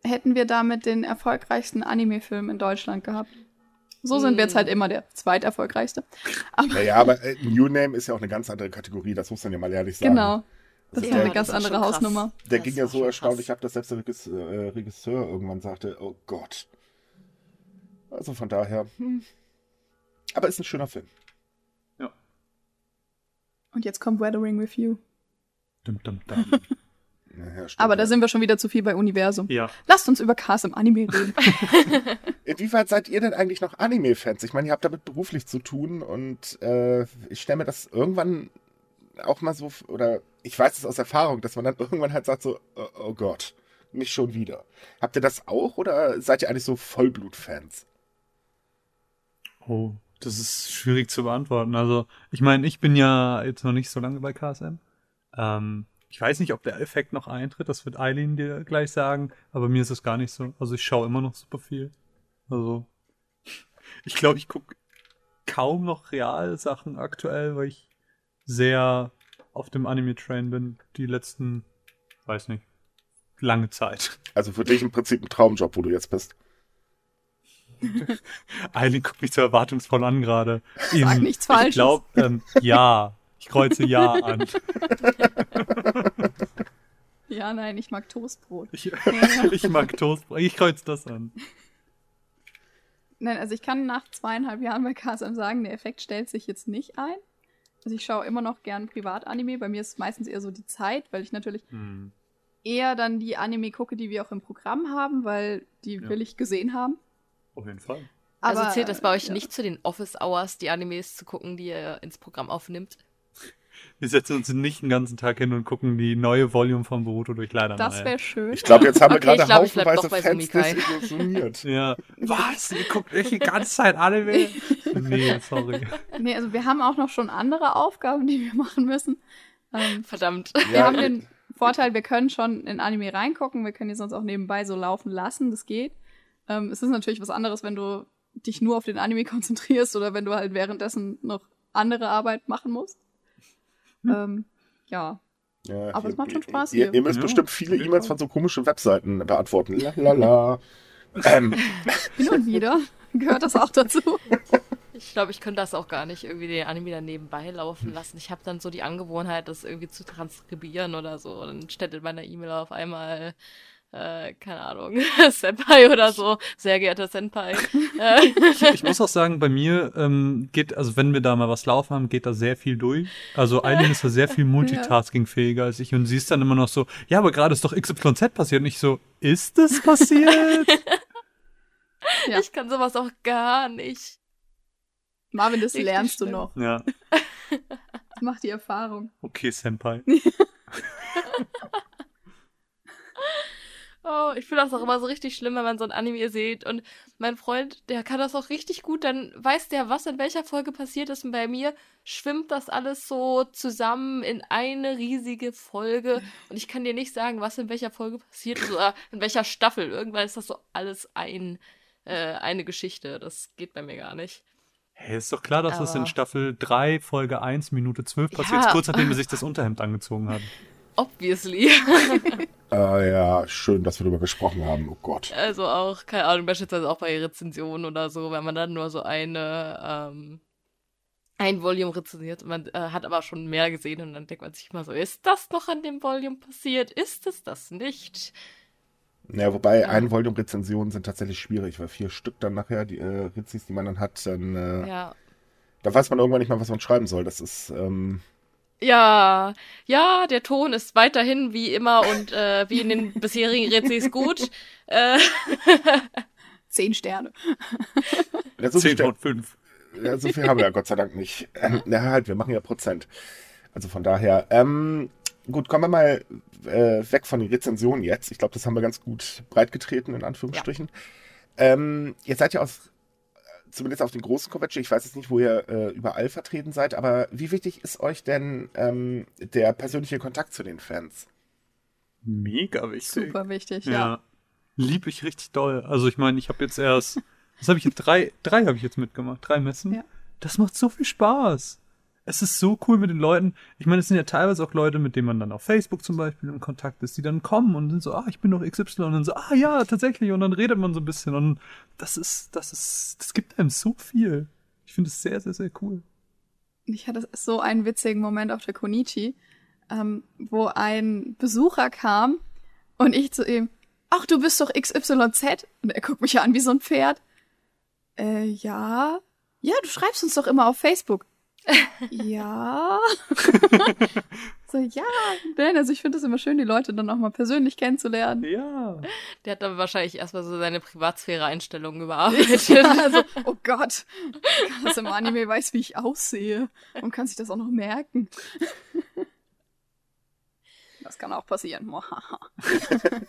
hätten wir damit den erfolgreichsten Anime-Film in Deutschland gehabt. So sind wir jetzt halt hm. immer der zweiterfolgreichste. Aber naja, aber äh, New Name ist ja auch eine ganz andere Kategorie, das muss man ja mal ehrlich sagen. Genau. Das ja, ist eine ganz andere Hausnummer. Der das ging ja so erstaunlich ab, dass selbst der äh, Regisseur irgendwann sagte, oh Gott. Also von daher. Hm. Aber ist ein schöner Film. Ja. Und jetzt kommt Weathering with You. Dum, dum, dum. *laughs* Ja, Aber da sind wir schon wieder zu viel bei Universum. Ja. Lasst uns über Cars im Anime reden. *laughs* Inwieweit seid ihr denn eigentlich noch Anime-Fans? Ich meine, ihr habt damit beruflich zu tun und äh, ich stelle mir das irgendwann auch mal so, oder ich weiß es aus Erfahrung, dass man dann *laughs* irgendwann halt sagt so, oh, oh Gott, nicht schon wieder. Habt ihr das auch oder seid ihr eigentlich so Vollblut-Fans? Oh, das ist schwierig zu beantworten. Also, ich meine, ich bin ja jetzt noch nicht so lange bei KSM. Ähm, ich weiß nicht, ob der Effekt noch eintritt, das wird Eileen dir gleich sagen, aber mir ist es gar nicht so. Also ich schaue immer noch super viel. Also, *laughs* ich glaube, ich gucke kaum noch Realsachen aktuell, weil ich sehr auf dem Anime-Train bin, die letzten, weiß nicht, lange Zeit. Also für dich im Prinzip ein Traumjob, wo du jetzt bist. *laughs* Eileen guckt mich so erwartungsvoll an gerade. Sag nichts Falsches. Ich glaube, ähm, ja. Ich kreuze Ja an. *laughs* Ja, nein, ich mag Toastbrot. Ich, *laughs* ich mag Toastbrot. Ich kreuz das an. Nein, also ich kann nach zweieinhalb Jahren bei KSM sagen, der Effekt stellt sich jetzt nicht ein. Also ich schaue immer noch gern Privatanime. Bei mir ist es meistens eher so die Zeit, weil ich natürlich hm. eher dann die Anime gucke, die wir auch im Programm haben, weil die ja. will ich gesehen haben. Auf jeden Fall. Also Aber, also zählt das bei euch ja. nicht zu den Office Hours, die Animes zu gucken, die ihr ins Programm aufnimmt? Wir setzen uns nicht den ganzen Tag hin und gucken die neue Volume von Boruto durch leider Das wäre schön. Ich glaube, jetzt haben wir okay, gerade haufenweise Fans desillusioniert. *laughs* ja. Was? Ihr guckt echt die ganze Zeit Anime? nee, sorry. Nee, also wir haben auch noch schon andere Aufgaben, die wir machen müssen. Ähm, Verdammt. Wir ja, haben den Vorteil, wir können schon in Anime reingucken, wir können die sonst auch nebenbei so laufen lassen, das geht. Ähm, es ist natürlich was anderes, wenn du dich nur auf den Anime *laughs* konzentrierst oder wenn du halt währenddessen noch andere Arbeit machen musst. Hm. Ähm, ja. ja. Aber es macht schon Spaß ihr, hier. Ihr müsst ja. bestimmt viele E-Mails von so komischen Webseiten beantworten. Lalala. ähm. *laughs* Hin und wieder gehört das auch dazu. Ich glaube, ich könnte das auch gar nicht irgendwie den Anime dann nebenbei laufen lassen. Ich habe dann so die Angewohnheit, das irgendwie zu transkribieren oder so. Und dann steht in meiner E-Mail auf einmal äh, keine Ahnung, *laughs* Senpai oder so, sehr geehrter Senpai. ich, *laughs* ich, muss auch sagen, bei mir ähm, geht, also wenn wir da mal was laufen haben, geht da sehr viel durch. Also Eileen ist da sehr viel *laughs* multitaskingfähiger als ich und sie ist dann immer noch so, ja, aber gerade ist doch XYZ passiert und ich so, ist das passiert? ja. Ich kann sowas auch gar nicht. Marvin, das Richtig lernst schlimm. du noch. Ja. Mach die Erfahrung. Okay, Senpai. Oh, ich finde das auch immer so richtig schlimm, wenn man so ein Anime sieht. Und mein Freund, der kann das auch richtig gut. Dann weiß der, was in welcher Folge passiert ist. Und bei mir schwimmt das alles so zusammen in eine riesige Folge. Und ich kann dir nicht sagen, was in welcher Folge passiert ist oder in welcher Staffel. Irgendwann ist das so alles ein, äh, eine Geschichte. Das geht bei mir gar nicht. Hey, ist doch klar, dass Aber das in Staffel 3, Folge 1, Minute 12 passiert, ja. kurz nachdem er *laughs* sich das Unterhemd angezogen hat. Obviously. äh, *laughs* ja, schön, dass wir darüber gesprochen haben. Oh Gott. Also auch, keine Ahnung, beispielsweise auch bei Rezensionen oder so, wenn man dann nur so eine, ähm, ein Volume rezensiert und man äh, hat aber schon mehr gesehen und dann denkt man sich immer so, ist das noch an dem Volume passiert? Ist es das nicht? Ja, wobei ja. ein Volume-Rezensionen sind tatsächlich schwierig, weil vier Stück dann nachher, die äh, Rezis, die man dann hat, dann äh, ja. da weiß man irgendwann nicht mal, was man schreiben soll. Das ist, ähm, ja, ja, der Ton ist weiterhin wie immer und äh, wie in den *laughs* bisherigen Rezis gut. Äh, Zehn Sterne. So Zehn von fünf. Ja, so viel haben wir ja Gott sei Dank nicht. Ähm, na halt, wir machen ja Prozent. Also von daher. Ähm, gut, kommen wir mal äh, weg von den Rezensionen jetzt. Ich glaube, das haben wir ganz gut breitgetreten, in Anführungsstrichen. Ja. Ähm, ihr seid ja aus zumindest auf den großen Convention, ich weiß jetzt nicht, wo ihr äh, überall vertreten seid, aber wie wichtig ist euch denn ähm, der persönliche Kontakt zu den Fans? Mega wichtig. Super wichtig, ja. ja. Lieb ich richtig doll. Also ich meine, ich habe jetzt erst, was habe ich jetzt, drei, drei habe ich jetzt mitgemacht, drei Messen. Ja. Das macht so viel Spaß es ist so cool mit den Leuten. Ich meine, es sind ja teilweise auch Leute, mit denen man dann auf Facebook zum Beispiel in Kontakt ist, die dann kommen und sind so, ah, ich bin doch XY und dann so, ah ja, tatsächlich. Und dann redet man so ein bisschen und das ist, das ist, das gibt einem so viel. Ich finde es sehr, sehr, sehr cool. Ich hatte so einen witzigen Moment auf der Konichi, ähm, wo ein Besucher kam und ich zu ihm, ach, du bist doch XYZ. Und er guckt mich an wie so ein Pferd. Äh, ja. Ja, du schreibst uns doch immer auf Facebook ja. *laughs* so, ja, Ben, also ich finde es immer schön, die Leute dann auch mal persönlich kennenzulernen. Ja. Der hat dann wahrscheinlich erstmal so seine Privatsphäre-Einstellungen *laughs* überarbeitet. ja, also, oh Gott, dass im Anime weiß, wie ich aussehe und kann sich das auch noch merken. Das kann auch passieren.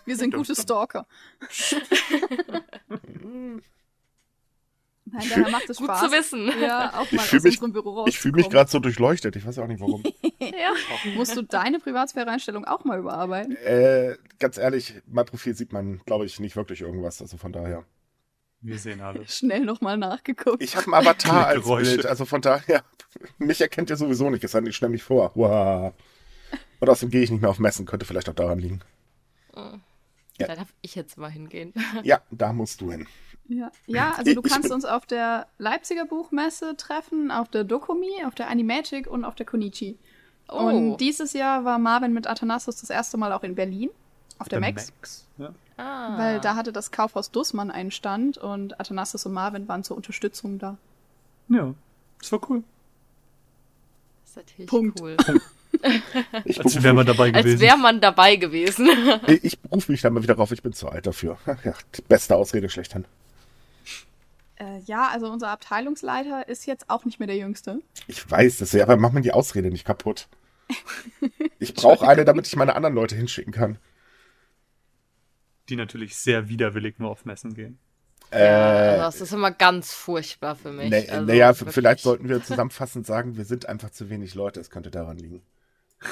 Wir sind gute Stalker. *laughs* Nein, daher macht es Spaß. Gut zu wissen. Ja, auch mal aus mich, Büro Ich fühle mich gerade so durchleuchtet. Ich weiß auch nicht warum. *laughs* ja. Musst du deine Privatsphäre-Einstellung auch mal überarbeiten? Äh, ganz ehrlich, mein Profil sieht man, glaube ich, nicht wirklich irgendwas. Also von daher. Wir sehen alles. Schnell nochmal nachgeguckt. Ich habe einen Avatar als Bild. Also von daher, *laughs* mich erkennt ihr sowieso nicht. Es sei denn, ich stelle mich vor. Wow. Und außerdem gehe ich nicht mehr auf Messen. Könnte vielleicht auch daran liegen. Oh. Ja. Da darf ich jetzt mal hingehen. Ja, da musst du hin. Ja, ja also du kannst uns auf der Leipziger Buchmesse treffen, auf der Dokumi, auf der Animagic und auf der Konichi. Oh. Und dieses Jahr war Marvin mit Athanasius das erste Mal auch in Berlin auf der, der Max. Max. Ja. Ah. Weil da hatte das Kaufhaus Dussmann einen Stand und Athanasius und Marvin waren zur Unterstützung da. Ja, das war cool. Das ist natürlich Punkt. cool. *laughs* Ich Als wäre man dabei gewesen. Als wäre man dabei gewesen. ich, ich berufe mich dann mal wieder drauf, ich bin zu alt dafür. Ja, die beste Ausrede schlechthin. Äh, ja, also unser Abteilungsleiter ist jetzt auch nicht mehr der Jüngste. Ich weiß das ja, aber mach mir die Ausrede nicht kaputt. Ich brauche eine, damit ich meine anderen Leute hinschicken kann. Die natürlich sehr widerwillig nur auf Messen gehen. Ja, also das ist immer ganz furchtbar für mich. Naja, also, na vielleicht sollten wir zusammenfassend sagen, wir sind einfach zu wenig Leute. Es könnte daran liegen.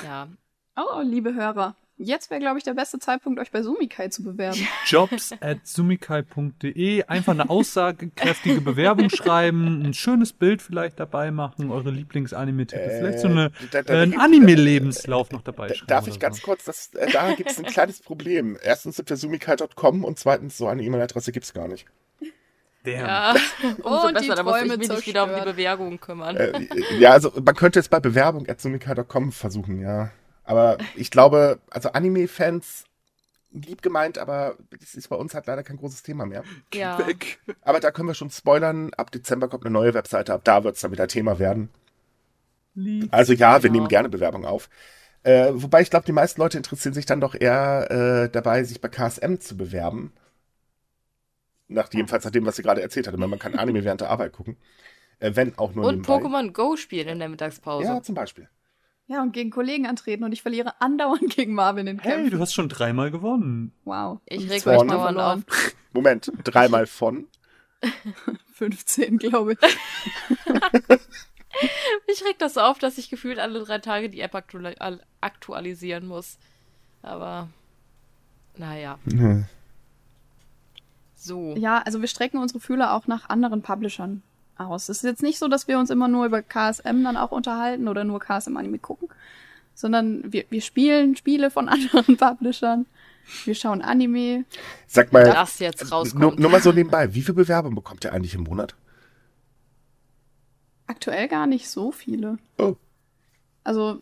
Ja. Oh, liebe Hörer, Jetzt wäre, glaube ich, der beste Zeitpunkt, euch bei Sumikai zu bewerben. *laughs* Jobs at sumikai.de. Einfach eine aussagekräftige Bewerbung schreiben, ein schönes Bild vielleicht dabei machen, eure Lieblingsanime-Titel. Äh, vielleicht so eine, da, da, äh, einen Anime-Lebenslauf noch dabei schreiben. Darf ich ganz so. kurz, das, äh, da gibt es ein kleines Problem. Erstens sind wir sumikai.com und zweitens, so eine E-Mail-Adresse gibt es gar nicht. Damn. Ja, *laughs* *laughs* umso besser, da muss ich mich nicht wieder um die Bewerbung kümmern. Äh, ja, also man könnte es bei Bewerbung at sumikai.com versuchen, ja. Aber ich glaube, also Anime-Fans lieb gemeint, aber das ist bei uns halt leider kein großes Thema mehr. Ja. Aber da können wir schon spoilern. Ab Dezember kommt eine neue Webseite, ab da wird es dann wieder Thema werden. Lieb. Also ja, wir genau. nehmen gerne Bewerbung auf. Äh, wobei ich glaube, die meisten Leute interessieren sich dann doch eher äh, dabei, sich bei KSM zu bewerben. Nach, jedenfalls nach dem, was sie gerade erzählt hatte. Man kann Anime während der Arbeit gucken. Äh, wenn auch nur Und Pokémon Go spielen in der Mittagspause. Ja, zum Beispiel. Ja, und gegen Kollegen antreten und ich verliere *laughs* andauernd gegen Marvin in Kämpfen. Hey, du hast schon dreimal gewonnen. Wow. Ich reg euch dauernd auf. *laughs* Moment, dreimal von? *laughs* 15, glaube ich. Mich regt das so auf, dass ich gefühlt alle drei Tage die App aktualisieren muss. Aber, naja. Mhm. So. Ja, also wir strecken unsere Fühler auch nach anderen Publishern aus. Es ist jetzt nicht so, dass wir uns immer nur über KSM dann auch unterhalten oder nur KSM-Anime gucken, sondern wir, wir spielen Spiele von *laughs* anderen Publishern. Wir schauen Anime. Sag mal, das jetzt rauskommt. Nur, nur mal so nebenbei, wie viele Bewerbungen bekommt ihr eigentlich im Monat? Aktuell gar nicht so viele. Oh. Also,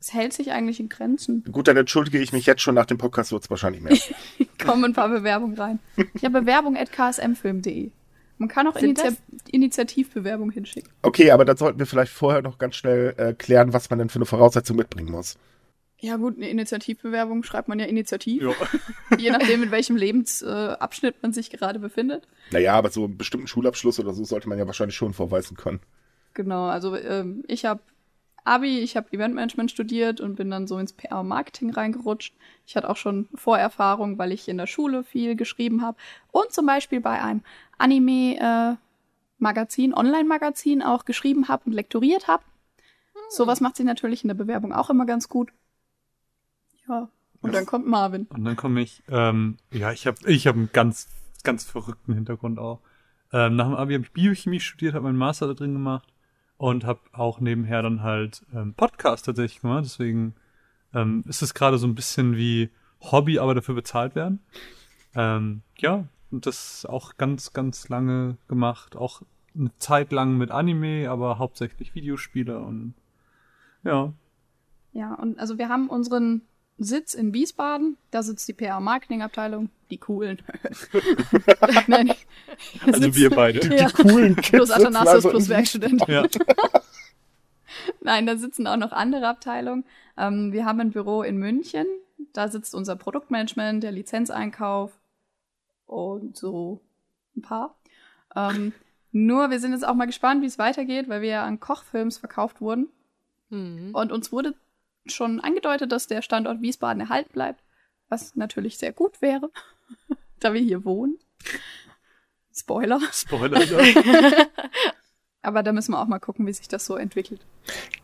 es hält sich eigentlich in Grenzen. Gut, dann entschuldige ich mich jetzt schon nach dem Podcast, wird es wahrscheinlich mehr. *laughs* Kommen ein paar Bewerbungen rein. Ja, Bewerbung at ksmfilm.de. Man kann auch Initi Initiativbewerbung hinschicken. Okay, aber dann sollten wir vielleicht vorher noch ganz schnell äh, klären, was man denn für eine Voraussetzung mitbringen muss. Ja gut, eine Initiativbewerbung schreibt man ja initiativ. *laughs* Je nachdem, in welchem Lebensabschnitt äh, man sich gerade befindet. Naja, aber so einen bestimmten Schulabschluss oder so sollte man ja wahrscheinlich schon vorweisen können. Genau, also ähm, ich habe Abi, ich habe Eventmanagement studiert und bin dann so ins PR-Marketing reingerutscht. Ich hatte auch schon Vorerfahrung, weil ich in der Schule viel geschrieben habe und zum Beispiel bei einem Anime-Magazin, äh, Online-Magazin auch geschrieben habe und lektoriert habe. Hm. Sowas macht sich natürlich in der Bewerbung auch immer ganz gut. Ja, und dann kommt Marvin. Und dann komme ich, ähm, ja, ich habe ich hab einen ganz, ganz verrückten Hintergrund auch. Ähm, nach dem Abi habe ich Biochemie studiert, habe meinen Master da drin gemacht und habe auch nebenher dann halt ähm, Podcast tatsächlich gemacht. Deswegen ähm, ist es gerade so ein bisschen wie Hobby, aber dafür bezahlt werden. Ähm, ja, und das auch ganz, ganz lange gemacht. Auch eine Zeit lang mit Anime, aber hauptsächlich Videospiele und ja. Ja, und also wir haben unseren Sitz in Wiesbaden, da sitzt die PR-Marketing-Abteilung, die coolen. *laughs* Nein, also sitzt, wir beide. Die, ja, die coolen Kids Plus Athanasius also plus Werkstudent. Ja. *laughs* Nein, da sitzen auch noch andere Abteilungen. Ähm, wir haben ein Büro in München, da sitzt unser Produktmanagement, der Lizenzeinkauf und so ein paar. Ähm, nur, wir sind jetzt auch mal gespannt, wie es weitergeht, weil wir ja an Kochfilms verkauft wurden. Mhm. Und uns wurde schon angedeutet, dass der Standort Wiesbaden erhalten bleibt, was natürlich sehr gut wäre, *laughs* da wir hier wohnen. Spoiler. Spoiler, *laughs* ja. Aber da müssen wir auch mal gucken, wie sich das so entwickelt.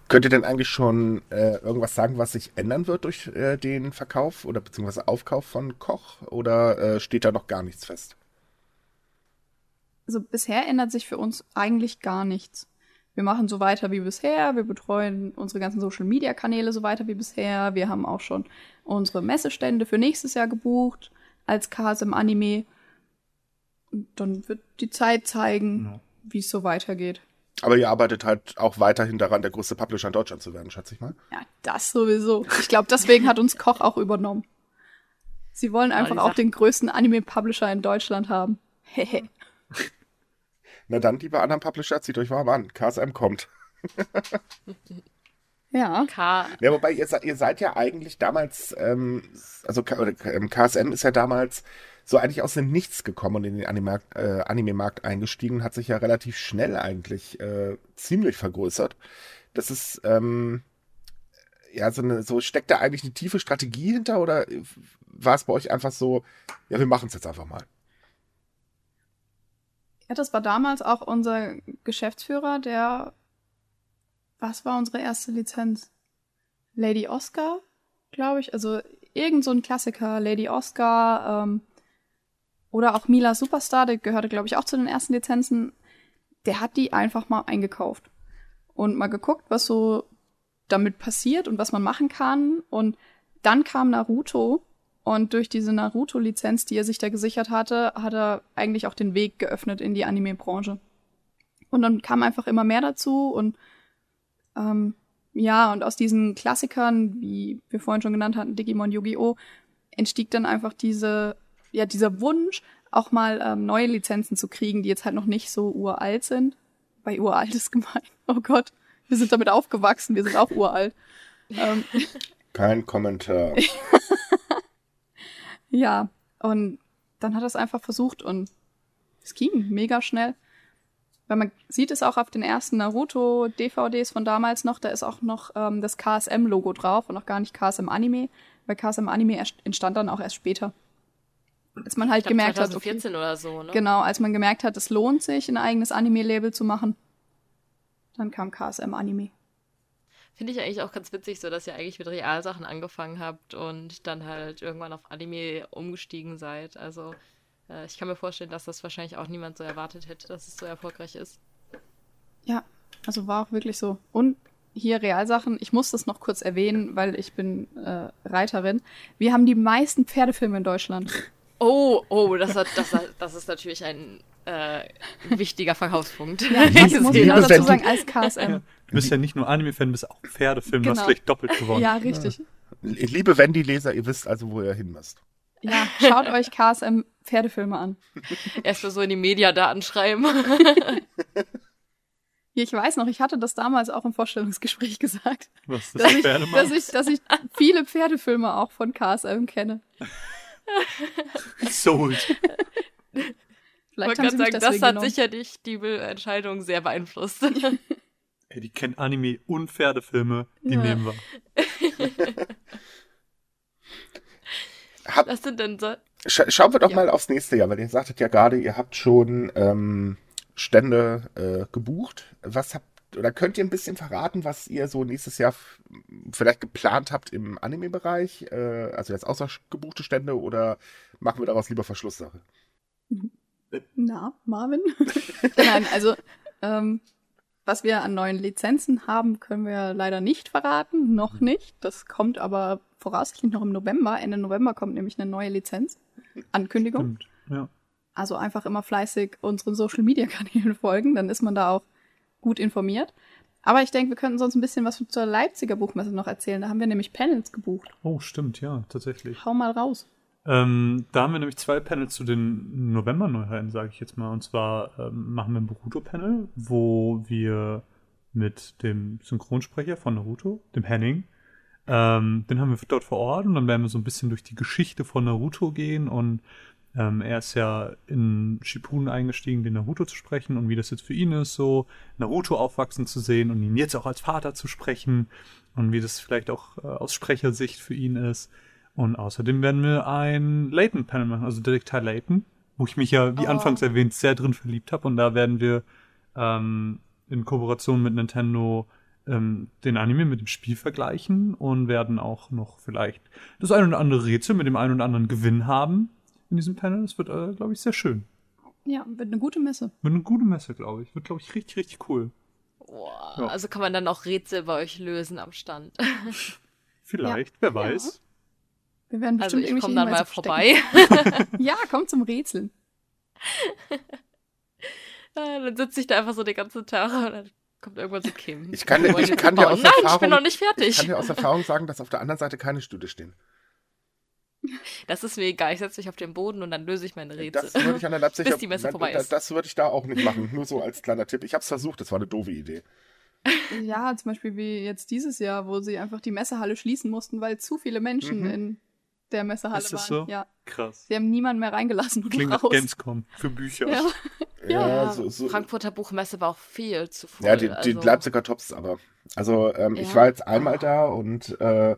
Könnt ihr denn eigentlich schon äh, irgendwas sagen, was sich ändern wird durch äh, den Verkauf oder beziehungsweise Aufkauf von Koch? Oder äh, steht da noch gar nichts fest? Also bisher ändert sich für uns eigentlich gar nichts wir machen so weiter wie bisher, wir betreuen unsere ganzen Social-Media-Kanäle so weiter wie bisher, wir haben auch schon unsere Messestände für nächstes Jahr gebucht als KSM Anime. Und dann wird die Zeit zeigen, ja. wie es so weitergeht. Aber ihr arbeitet halt auch weiterhin daran, der größte Publisher in Deutschland zu werden, schätze ich mal. Ja, das sowieso. Ich glaube, deswegen hat uns Koch auch übernommen. Sie wollen einfach auch den größten Anime-Publisher in Deutschland haben. Hehe. Na dann, liebe anderen Publisher, zieht euch warm an. KSM kommt. *laughs* ja. K ja, wobei ihr, ihr seid ja eigentlich damals, ähm, also KSM ähm, ist ja damals so eigentlich aus dem Nichts gekommen und in den Anime, äh, Anime-Markt eingestiegen, hat sich ja relativ schnell eigentlich äh, ziemlich vergrößert. Das ist, ähm, ja, so, eine, so steckt da eigentlich eine tiefe Strategie hinter oder war es bei euch einfach so, ja, wir machen es jetzt einfach mal? Ja, das war damals auch unser Geschäftsführer, der, was war unsere erste Lizenz? Lady Oscar, glaube ich. Also irgend so ein Klassiker, Lady Oscar, ähm, oder auch Mila Superstar, der gehörte, glaube ich, auch zu den ersten Lizenzen. Der hat die einfach mal eingekauft und mal geguckt, was so damit passiert und was man machen kann. Und dann kam Naruto und durch diese Naruto-Lizenz, die er sich da gesichert hatte, hat er eigentlich auch den Weg geöffnet in die Anime-Branche. Und dann kam einfach immer mehr dazu und ähm, ja, und aus diesen Klassikern, wie wir vorhin schon genannt hatten, Digimon, Yu-Gi-Oh!, entstieg dann einfach diese ja, dieser Wunsch, auch mal ähm, neue Lizenzen zu kriegen, die jetzt halt noch nicht so uralt sind. Bei uralt ist gemein. *laughs* Oh Gott, wir sind damit aufgewachsen, wir sind auch uralt. ähm, Kein Kommentar. *laughs* ja, und dann hat er es einfach versucht und es ging mega schnell. Weil man sieht es auch auf den ersten Naruto-DVDs von damals noch, da ist auch noch ähm, das KSM-Logo drauf und noch gar nicht KSM Anime, weil KSM Anime entstand dann auch erst später als man halt glaub, gemerkt 2014 hat, okay, oder so, ne? Genau, als man gemerkt hat, es lohnt sich, ein eigenes Anime-Label zu machen, dann kam KSM Anime. Finde ich eigentlich auch ganz witzig, so dass ihr eigentlich mit Realsachen angefangen habt und dann halt irgendwann auf Anime umgestiegen seid. Also äh, ich kann mir vorstellen, dass das wahrscheinlich auch niemand so erwartet hätte, dass es so erfolgreich ist. Ja, also war auch wirklich so. Und hier Realsachen, ich muss das noch kurz erwähnen, weil ich bin äh, Reiterin. Wir haben die meisten Pferdefilme in Deutschland. Oh, oh, das, hat, das, das ist natürlich ein äh, wichtiger Verkaufspunkt. Ja, das *laughs* muss ich auch dazu sagen, als KSM. *laughs* Ja. Du bist ja nicht nur Anime-Fan, du bist auch Pferdefilm, genau. du hast gleich doppelt gewonnen. Ja, richtig. Liebe Wendy-Leser, ihr wisst also, wo ihr hin müsst. Ja, schaut euch KSM Pferdefilme an. *laughs* Erstmal so in die Mediadaten schreiben. *laughs* Ich weiß noch, ich hatte das damals auch im Vorstellungsgespräch gesagt. Was, das dass, ich, dass, ich, dass ich viele Pferdefilme auch von KSM kenne. *laughs* Sold. Vielleicht haben sie sagen, das hat genommen. sicherlich die Entscheidung sehr beeinflusst. Ey, die kennt Anime und Pferdefilme, die ja. nehmen wir. *laughs* Hab, Was sind denn so? Scha schauen wir doch ja. mal aufs nächste Jahr, weil ihr sagtet ja gerade, ihr habt schon ähm, Stände äh, gebucht. Was habt oder könnt ihr ein bisschen verraten, was ihr so nächstes Jahr vielleicht geplant habt im Anime-Bereich? Äh, also jetzt außer gebuchte Stände oder machen wir daraus lieber Verschlusssache? Na, Marvin? *laughs* Nein, also ähm, was wir an neuen Lizenzen haben, können wir leider nicht verraten. Noch nicht. Das kommt aber voraussichtlich noch im November. Ende November kommt nämlich eine neue Lizenz. Ankündigung. Stimmt, ja. Also einfach immer fleißig unseren Social Media Kanälen folgen, dann ist man da auch gut informiert. Aber ich denke, wir könnten sonst ein bisschen was zur Leipziger Buchmesse noch erzählen. Da haben wir nämlich Panels gebucht. Oh, stimmt, ja, tatsächlich. Hau mal raus. Ähm, da haben wir nämlich zwei Panels zu den November-Neuheiten, sage ich jetzt mal. Und zwar ähm, machen wir ein Boruto-Panel, wo wir mit dem Synchronsprecher von Naruto, dem Henning, ähm, den haben wir dort vor Ort und dann werden wir so ein bisschen durch die Geschichte von Naruto gehen und ähm, er ist ja in Shippuden eingestiegen, den Naruto zu sprechen und wie das jetzt für ihn ist, so Naruto aufwachsen zu sehen und ihn jetzt auch als Vater zu sprechen und wie das vielleicht auch äh, aus Sprechersicht für ihn ist. Und außerdem werden wir ein Layton-Panel machen, also Detektiv Layton, wo ich mich ja, wie oh. anfangs erwähnt, sehr drin verliebt habe. Und da werden wir ähm, in Kooperation mit Nintendo ähm, den Anime mit dem Spiel vergleichen und werden auch noch vielleicht das ein oder andere Rätsel mit dem einen oder anderen Gewinn haben in diesem Panel. Es wird, äh, glaube ich, sehr schön. Ja, wird eine gute Messe. Wird eine gute Messe, glaube ich. Wird, glaube ich, richtig, richtig cool. Boah, ja. Also kann man dann auch Rätsel bei euch lösen am Stand. Vielleicht, ja. wer weiß. Ja. Wir werden bestimmt also ich komme dann mal vorbei. *laughs* *laughs* ja, komm zum Rätseln. *laughs* dann sitze ich da einfach so den ganzen Tag und dann kommt irgendwann so Kim. Ich kann, ich kann dir aus Nein, Erfahrung, ich bin noch nicht fertig. Ich kann dir aus Erfahrung sagen, dass auf der anderen Seite keine Stühle stehen. Das ist mir egal. Ich setze mich auf den Boden und dann löse ich meine Rätsel. Das würde ich an der Leipziger, Bis die Messe vorbei ist. Das würde ich da auch nicht machen. Nur so als kleiner Tipp. Ich habe es versucht, das war eine doofe Idee. Ja, zum Beispiel wie jetzt dieses Jahr, wo sie einfach die Messehalle schließen mussten, weil zu viele Menschen mhm. in der Messehalle ist das waren. So? Ja. Krass. Sie haben niemanden mehr reingelassen und Klingt raus. nach Gamescom für Bücher. Ja. Ja, Ja, so, so. Frankfurter Buchmesse war auch viel zu voll. Ja, die, die also, Leipziger Tops aber. Also ähm, ich Ja. war jetzt einmal da und äh,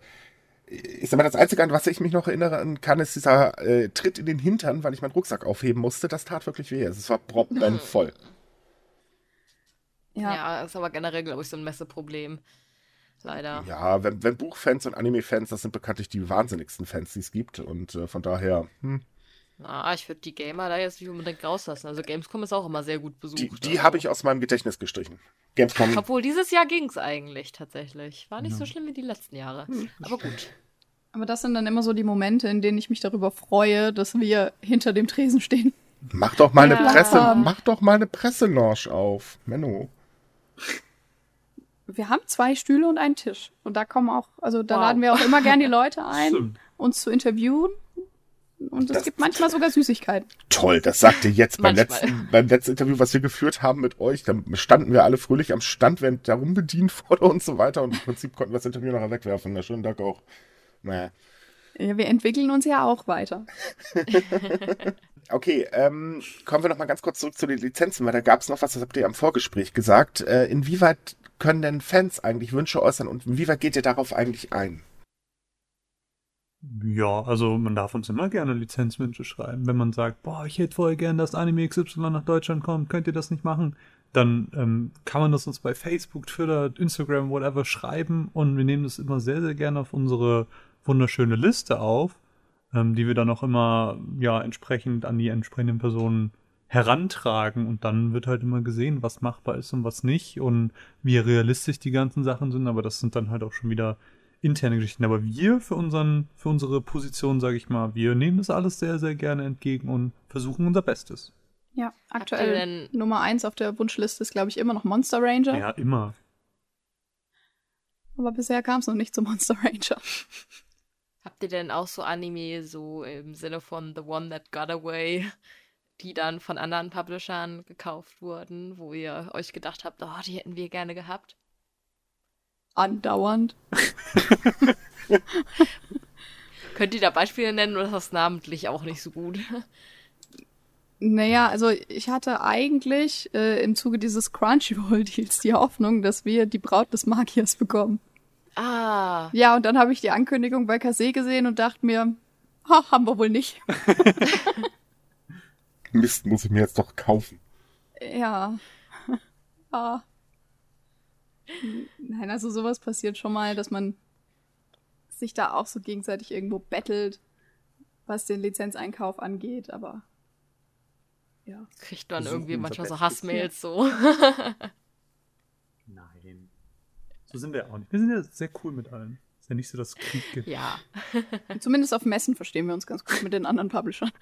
ich sag mal, das Einzige, an was ich mich noch erinnern kann, ist dieser äh, Tritt in den Hintern, weil ich meinen Rucksack aufheben musste. Das tat wirklich weh. Es war proppenvoll. *laughs* Ja. Ja, ist aber generell, glaube ich, so ein Messeproblem. Leider. Ja, wenn, wenn Buchfans und Anime-Fans, das sind bekanntlich die wahnsinnigsten Fans, die es gibt. Und äh, von daher, hm, Na, ich würde die Gamer da jetzt nicht unbedingt rauslassen. Also Gamescom ist auch immer sehr gut besucht. die, die also. habe ich aus meinem Gedächtnis gestrichen. Gamescom. Obwohl, dieses Jahr ging es eigentlich tatsächlich. War nicht Ja. so schlimm wie die letzten Jahre. Aber gut. Aber das sind dann immer so die Momente, in denen ich mich darüber freue, dass wir hinter dem Tresen stehen. Mach doch mal eine Ja. Presse, Ähm. mach doch mal eine Presselounge auf. Menno. Wir haben zwei Stühle und einen Tisch. Und da kommen auch, also da Wow. laden wir auch immer gern die Leute *laughs* ein, uns zu interviewen. Und es Das- gibt manchmal sogar Süßigkeiten. Toll, das sagt ihr jetzt beim letzten, beim letzten Interview, was wir geführt haben mit euch. Da standen wir alle fröhlich am Stand, werden darum bedient wurde und so weiter. Und im Prinzip konnten wir das Interview nachher wegwerfen. Na, schönen Dank auch. Naja. Ja, wir entwickeln uns ja auch weiter. *laughs* Okay, ähm, kommen wir noch mal ganz kurz zurück zu den Lizenzen, weil da gab es noch was, das habt ihr am Vorgespräch gesagt. Äh, inwieweit können denn Fans eigentlich Wünsche äußern und inwieweit geht ihr darauf eigentlich ein? Ja, also man darf uns immer gerne Lizenzwünsche schreiben. Wenn man sagt, boah, ich hätte voll gern, dass Anime XY nach Deutschland kommt, könnt ihr das nicht machen? Dann ähm, kann man das uns bei Facebook, Twitter, Instagram, whatever schreiben und wir nehmen das immer sehr, sehr gerne auf unsere wunderschöne Liste auf, ähm, die wir dann auch immer ja entsprechend an die entsprechenden Personen herantragen und dann wird halt immer gesehen, was machbar ist und was nicht und wie realistisch die ganzen Sachen sind, aber das sind dann halt auch schon wieder interne Geschichten. Aber wir für unseren, für unsere Position, sage ich mal, wir nehmen das alles sehr, sehr gerne entgegen und versuchen unser Bestes. Ja, aktuell denn- Nummer eins auf der Wunschliste ist, glaube ich, immer noch Monster Ranger. Ja, immer. Aber bisher kam es noch nicht zu Monster Ranger. Habt ihr denn auch so Anime so im Sinne von The One That Got Away, die dann von anderen Publishern gekauft wurden, wo ihr euch gedacht habt, oh, die hätten wir gerne gehabt? Andauernd. *laughs* Könnt ihr da Beispiele nennen oder ist das namentlich auch nicht so gut? Naja, also ich hatte eigentlich äh, im Zuge dieses Crunchyroll-Deals die Hoffnung, dass wir die Braut des Magiers bekommen. Ah, Ja, und dann habe ich die Ankündigung bei Kase gesehen und dachte mir, ha, haben wir wohl nicht. *laughs* Mist, muss ich mir jetzt doch kaufen. Ja. *laughs* ah. Nein, also sowas passiert schon mal, dass man sich da auch so gegenseitig irgendwo bettelt, was den Lizenzeinkauf angeht, aber ja. kriegt man irgendwie manchmal so. Hassmails so. *laughs* Nein. So sind wir auch nicht. Wir sind ja sehr cool mit allen. Ja nicht so, dass es Krieg gibt. ja. Zumindest auf Messen verstehen wir uns ganz gut mit den anderen Publishern.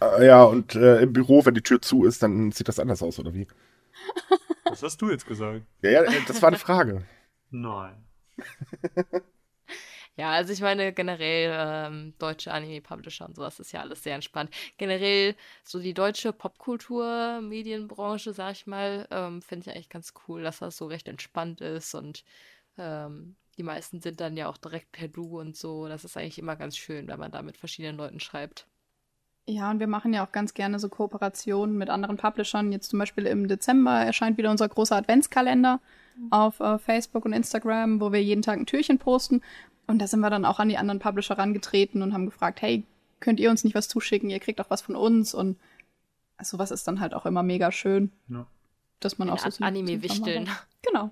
Äh, ja, und äh, im Büro, wenn die Tür zu ist, dann sieht das anders aus, oder wie? Was hast du jetzt gesagt? Ja, ja, äh, das war eine Frage. Nein. *laughs* Ja, also ich meine generell ähm, deutsche Anime-Publisher und sowas ist ja alles sehr entspannt. Generell so die deutsche Popkultur, Medienbranche, sag ich mal, ähm, finde ich eigentlich ganz cool, dass das so recht entspannt ist und ähm, die meisten sind dann ja auch direkt per Du und so. Das ist eigentlich immer ganz schön, wenn man da mit verschiedenen Leuten schreibt. Ja, und wir machen ja auch ganz gerne so Kooperationen mit anderen Publishern. Jetzt zum Beispiel im Dezember erscheint wieder unser großer Adventskalender auf äh, Facebook und Instagram, wo wir jeden Tag ein Türchen posten. Und da sind wir dann auch an die anderen Publisher rangetreten und haben gefragt, hey, könnt ihr uns nicht was zuschicken? Ihr kriegt auch was von uns. Und sowas ist dann halt auch immer mega schön, Ja. dass man Eine auch so Art Anime-Wichteln. Genau.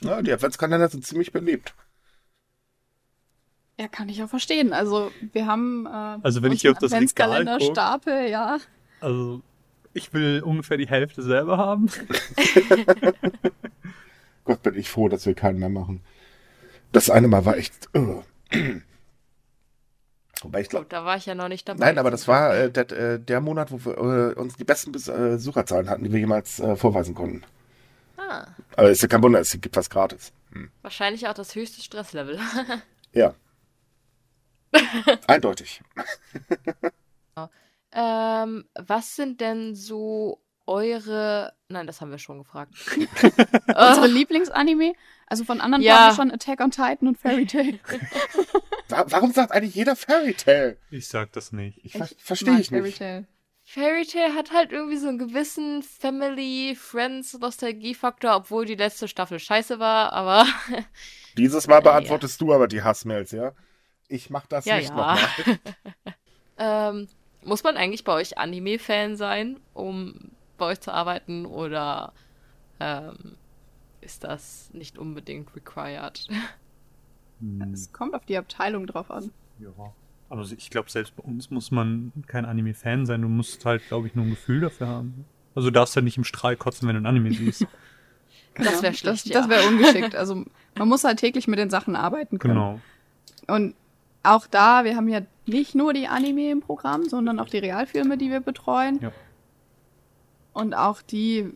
Ja, die Adventskalender sind ziemlich belebt. Ja, kann ich auch verstehen. Also wir haben äh, Also wenn ich hier auf das Adventskalender guck- Stapel, ja. Also, ich will ungefähr die Hälfte selber haben. *laughs* Gott, bin ich froh, dass wir keinen mehr machen. Das eine Mal war echt. Uh. *clears throat* Wobei ich glaube. Da war ich ja noch nicht dabei. Nein, aber das war äh, der, äh, der, Monat, wo wir äh, uns die besten Besucherzahlen hatten, die wir jemals äh, vorweisen konnten. Ah. Aber ist ja kein Wunder, es gibt was gratis. Hm. Wahrscheinlich auch das höchste Stresslevel. *laughs* ja. Eindeutig. *laughs* ähm, was sind denn so eure. Nein, das haben wir schon gefragt. *laughs* Unsere Lieblingsanime? Also von anderen ja. schon Attack on Titan und Fairy Tail. Warum sagt eigentlich jeder Fairy Tail? Ich sag das nicht. Ich, ich verstehe ich nicht. Fairy Fairy Tail hat halt irgendwie so einen gewissen Family, Friends, Nostalgie-Faktor, obwohl die letzte Staffel scheiße war, aber. *laughs* Dieses Mal beantwortest ja. du aber die Hassmails, ja? Ich mach das ja, nicht ja. nochmal. *laughs* ähm, muss man eigentlich bei euch Anime-Fan sein, um bei euch zu arbeiten oder ähm, ist das nicht unbedingt required? Hm. Es kommt auf die Abteilung drauf an. Ja. Aber ich glaube, selbst bei uns muss man kein Anime-Fan sein. Du musst halt, glaube ich, nur ein Gefühl dafür haben. Also du darfst ja nicht im Strahl kotzen, wenn du ein Anime siehst. *laughs* das wäre schlecht, Das, ja. das wäre ungeschickt. Also man muss halt täglich mit den Sachen arbeiten können. Genau. Und auch da, wir haben ja nicht nur die Anime im Programm, sondern auch die Realfilme, die wir betreuen. Ja. Und auch die,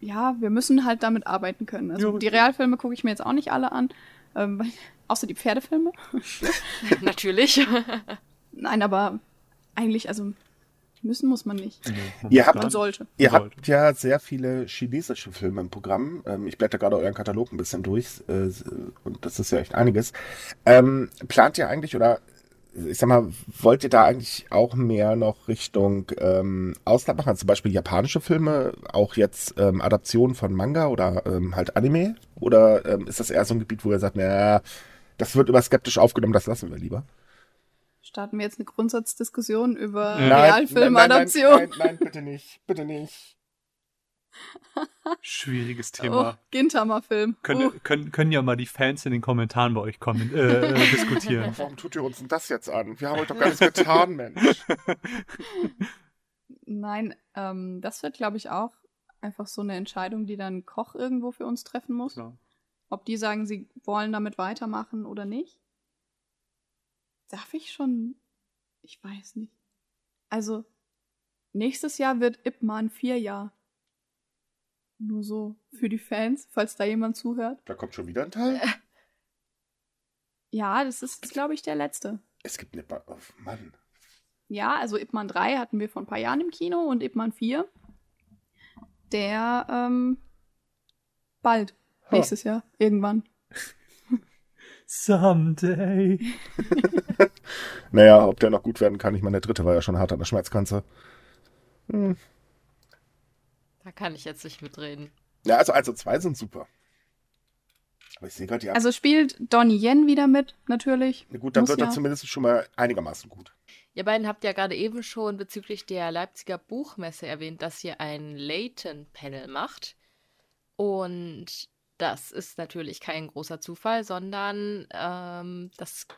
ja, wir müssen halt damit arbeiten können. Also ja, die Realfilme gucke ich mir jetzt auch nicht alle an. Ähm, *laughs* außer die Pferdefilme. *laughs* Natürlich. Nein, aber eigentlich, also müssen muss man nicht. Nee, ihr habt, sollte. Ihr sollte. habt ja sehr viele chinesische Filme im Programm. Ähm, ich blätter gerade euren Katalog ein bisschen durch äh, und das ist ja echt einiges. Ähm, plant ihr eigentlich oder ich sag mal, wollt ihr da eigentlich auch mehr noch Richtung ähm, Ausland machen? Also zum Beispiel japanische Filme, auch jetzt ähm, Adaptionen von Manga oder ähm, halt Anime? Oder ähm, ist das eher so ein Gebiet, wo ihr sagt, naja, das wird immer skeptisch aufgenommen, das lassen wir lieber? Starten wir jetzt eine Grundsatzdiskussion über Realfilmadaption? Nein, nein, nein, nein, bitte nicht, bitte nicht. Schwieriges Thema. Oh, Gintama-Film. Können, uh. können, können ja mal die Fans in den Kommentaren bei euch kommen, äh, äh diskutieren. Warum tut ihr uns denn das jetzt an? Wir haben euch doch gar nichts getan, Mensch. *laughs* Nein, ähm, das wird, glaube ich, auch einfach so eine Entscheidung, die dann Koch irgendwo für uns treffen muss. Klar. Ob die sagen, sie wollen damit weitermachen oder nicht. Darf ich schon? Ich weiß nicht. Also, nächstes Jahr wird Ip Man vier Jahre. Nur so für die Fans, falls da jemand zuhört. Da kommt schon wieder ein Teil? Äh. Ja, das ist, glaube ich, der letzte. Es gibt eine. Ba oh, Mann. Ja, also Ip Man 3 hatten wir vor ein paar Jahren im Kino und Ip Man 4. Der, ähm, bald. Huh. Nächstes Jahr. Irgendwann. *laughs* Someday. *laughs* naja, ob der noch gut werden kann. Ich meine, der dritte war ja schon hart an der Schmerzgrenze. Hm. Da kann ich jetzt nicht mitreden. Ja, also, also zwei sind super. Aber ich sehe gerade, ja. Also spielt Donnie Yen wieder mit, natürlich. Na gut, dann Muss wird ja. er zumindest schon mal einigermaßen gut. Ihr beiden habt ja gerade eben schon bezüglich der Leipziger Buchmesse erwähnt, dass ihr ein Layton-Panel macht. Und das ist natürlich kein großer Zufall, sondern ähm, das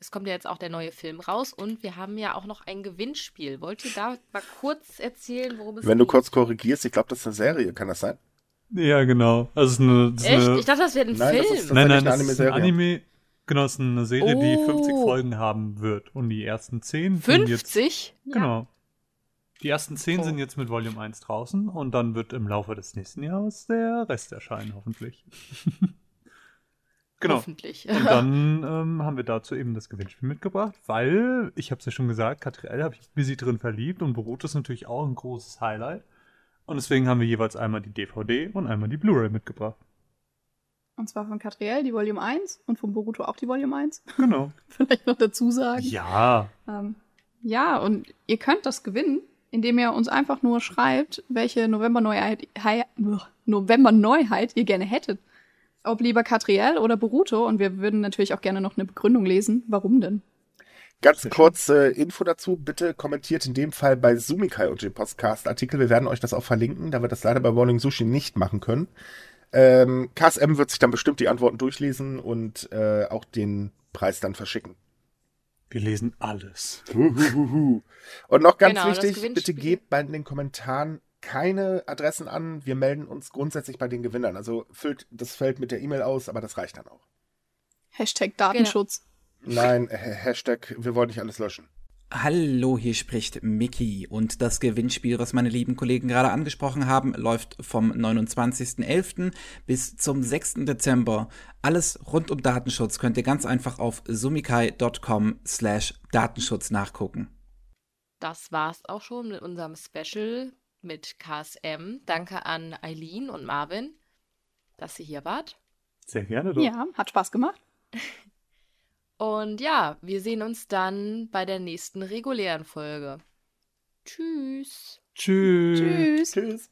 es kommt ja jetzt auch der neue Film raus und wir haben ja auch noch ein Gewinnspiel. Wollt ihr da mal kurz erzählen, worum es geht? Wenn du kurz korrigierst, ich glaube, das ist eine Serie, kann das sein? Ja, genau. Also es ist eine, ist Echt? Eine... Ich dachte, das wäre ein nein, Film. Das ist nein, nein, das ist ein Anime. Genau, es ist eine Serie, oh. die 50 Folgen haben wird. Und die ersten 10 50? Jetzt, ja. Genau. Die ersten 10 oh. sind jetzt mit Volume 1 draußen und dann wird im Laufe des nächsten Jahres der Rest erscheinen, hoffentlich. *laughs* Genau. Hoffentlich. Und *laughs* dann ähm, haben wir dazu eben das Gewinnspiel mitgebracht, weil, ich habe es ja schon gesagt, Katriel habe ich busy drin verliebt und Boruto ist natürlich auch ein großes Highlight. Und deswegen haben wir jeweils einmal die DVD und einmal die Blu-ray mitgebracht. Und zwar von Catriel die Volume 1 und von Boruto auch die Volume 1. *laughs* Genau. Vielleicht noch dazu sagen. Ja. Ähm, ja, und ihr könnt das gewinnen, indem ihr uns einfach nur schreibt, welche November-Neuheit November ihr gerne hättet ob lieber Catriel oder Boruto. Und wir würden natürlich auch gerne noch eine Begründung lesen. Warum denn? Ganz kurze äh, Info dazu. Bitte kommentiert in dem Fall bei Sumikai und dem Podcast-Artikel. Wir werden euch das auch verlinken, da wir das leider bei Morning Sushi nicht machen können. Ähm, KSM wird sich dann bestimmt die Antworten durchlesen und äh, auch den Preis dann verschicken. Wir lesen alles. Und noch ganz genau, wichtig, bitte gebt bei den Kommentaren keine Adressen an. Wir melden uns grundsätzlich bei den Gewinnern. Also füllt das Feld mit der E-Mail aus, aber das reicht dann auch. Hashtag Datenschutz. Nein, Hashtag, wir wollen nicht alles löschen. Hallo, hier spricht Mickey und das Gewinnspiel, was meine lieben Kollegen gerade angesprochen haben, läuft vom 29.11. bis zum 6. Dezember. Alles rund um Datenschutz könnt ihr ganz einfach auf sumikai.com slash Datenschutz nachgucken. Das war's auch schon mit unserem Special mit KSM. Danke an Eileen und Marvin, dass ihr hier wart. Sehr gerne doch. Ja, hat Spaß gemacht. *laughs* Und ja, wir sehen uns dann bei der nächsten regulären Folge. Tschüss. Tschüss. Tschüss. Tschüss.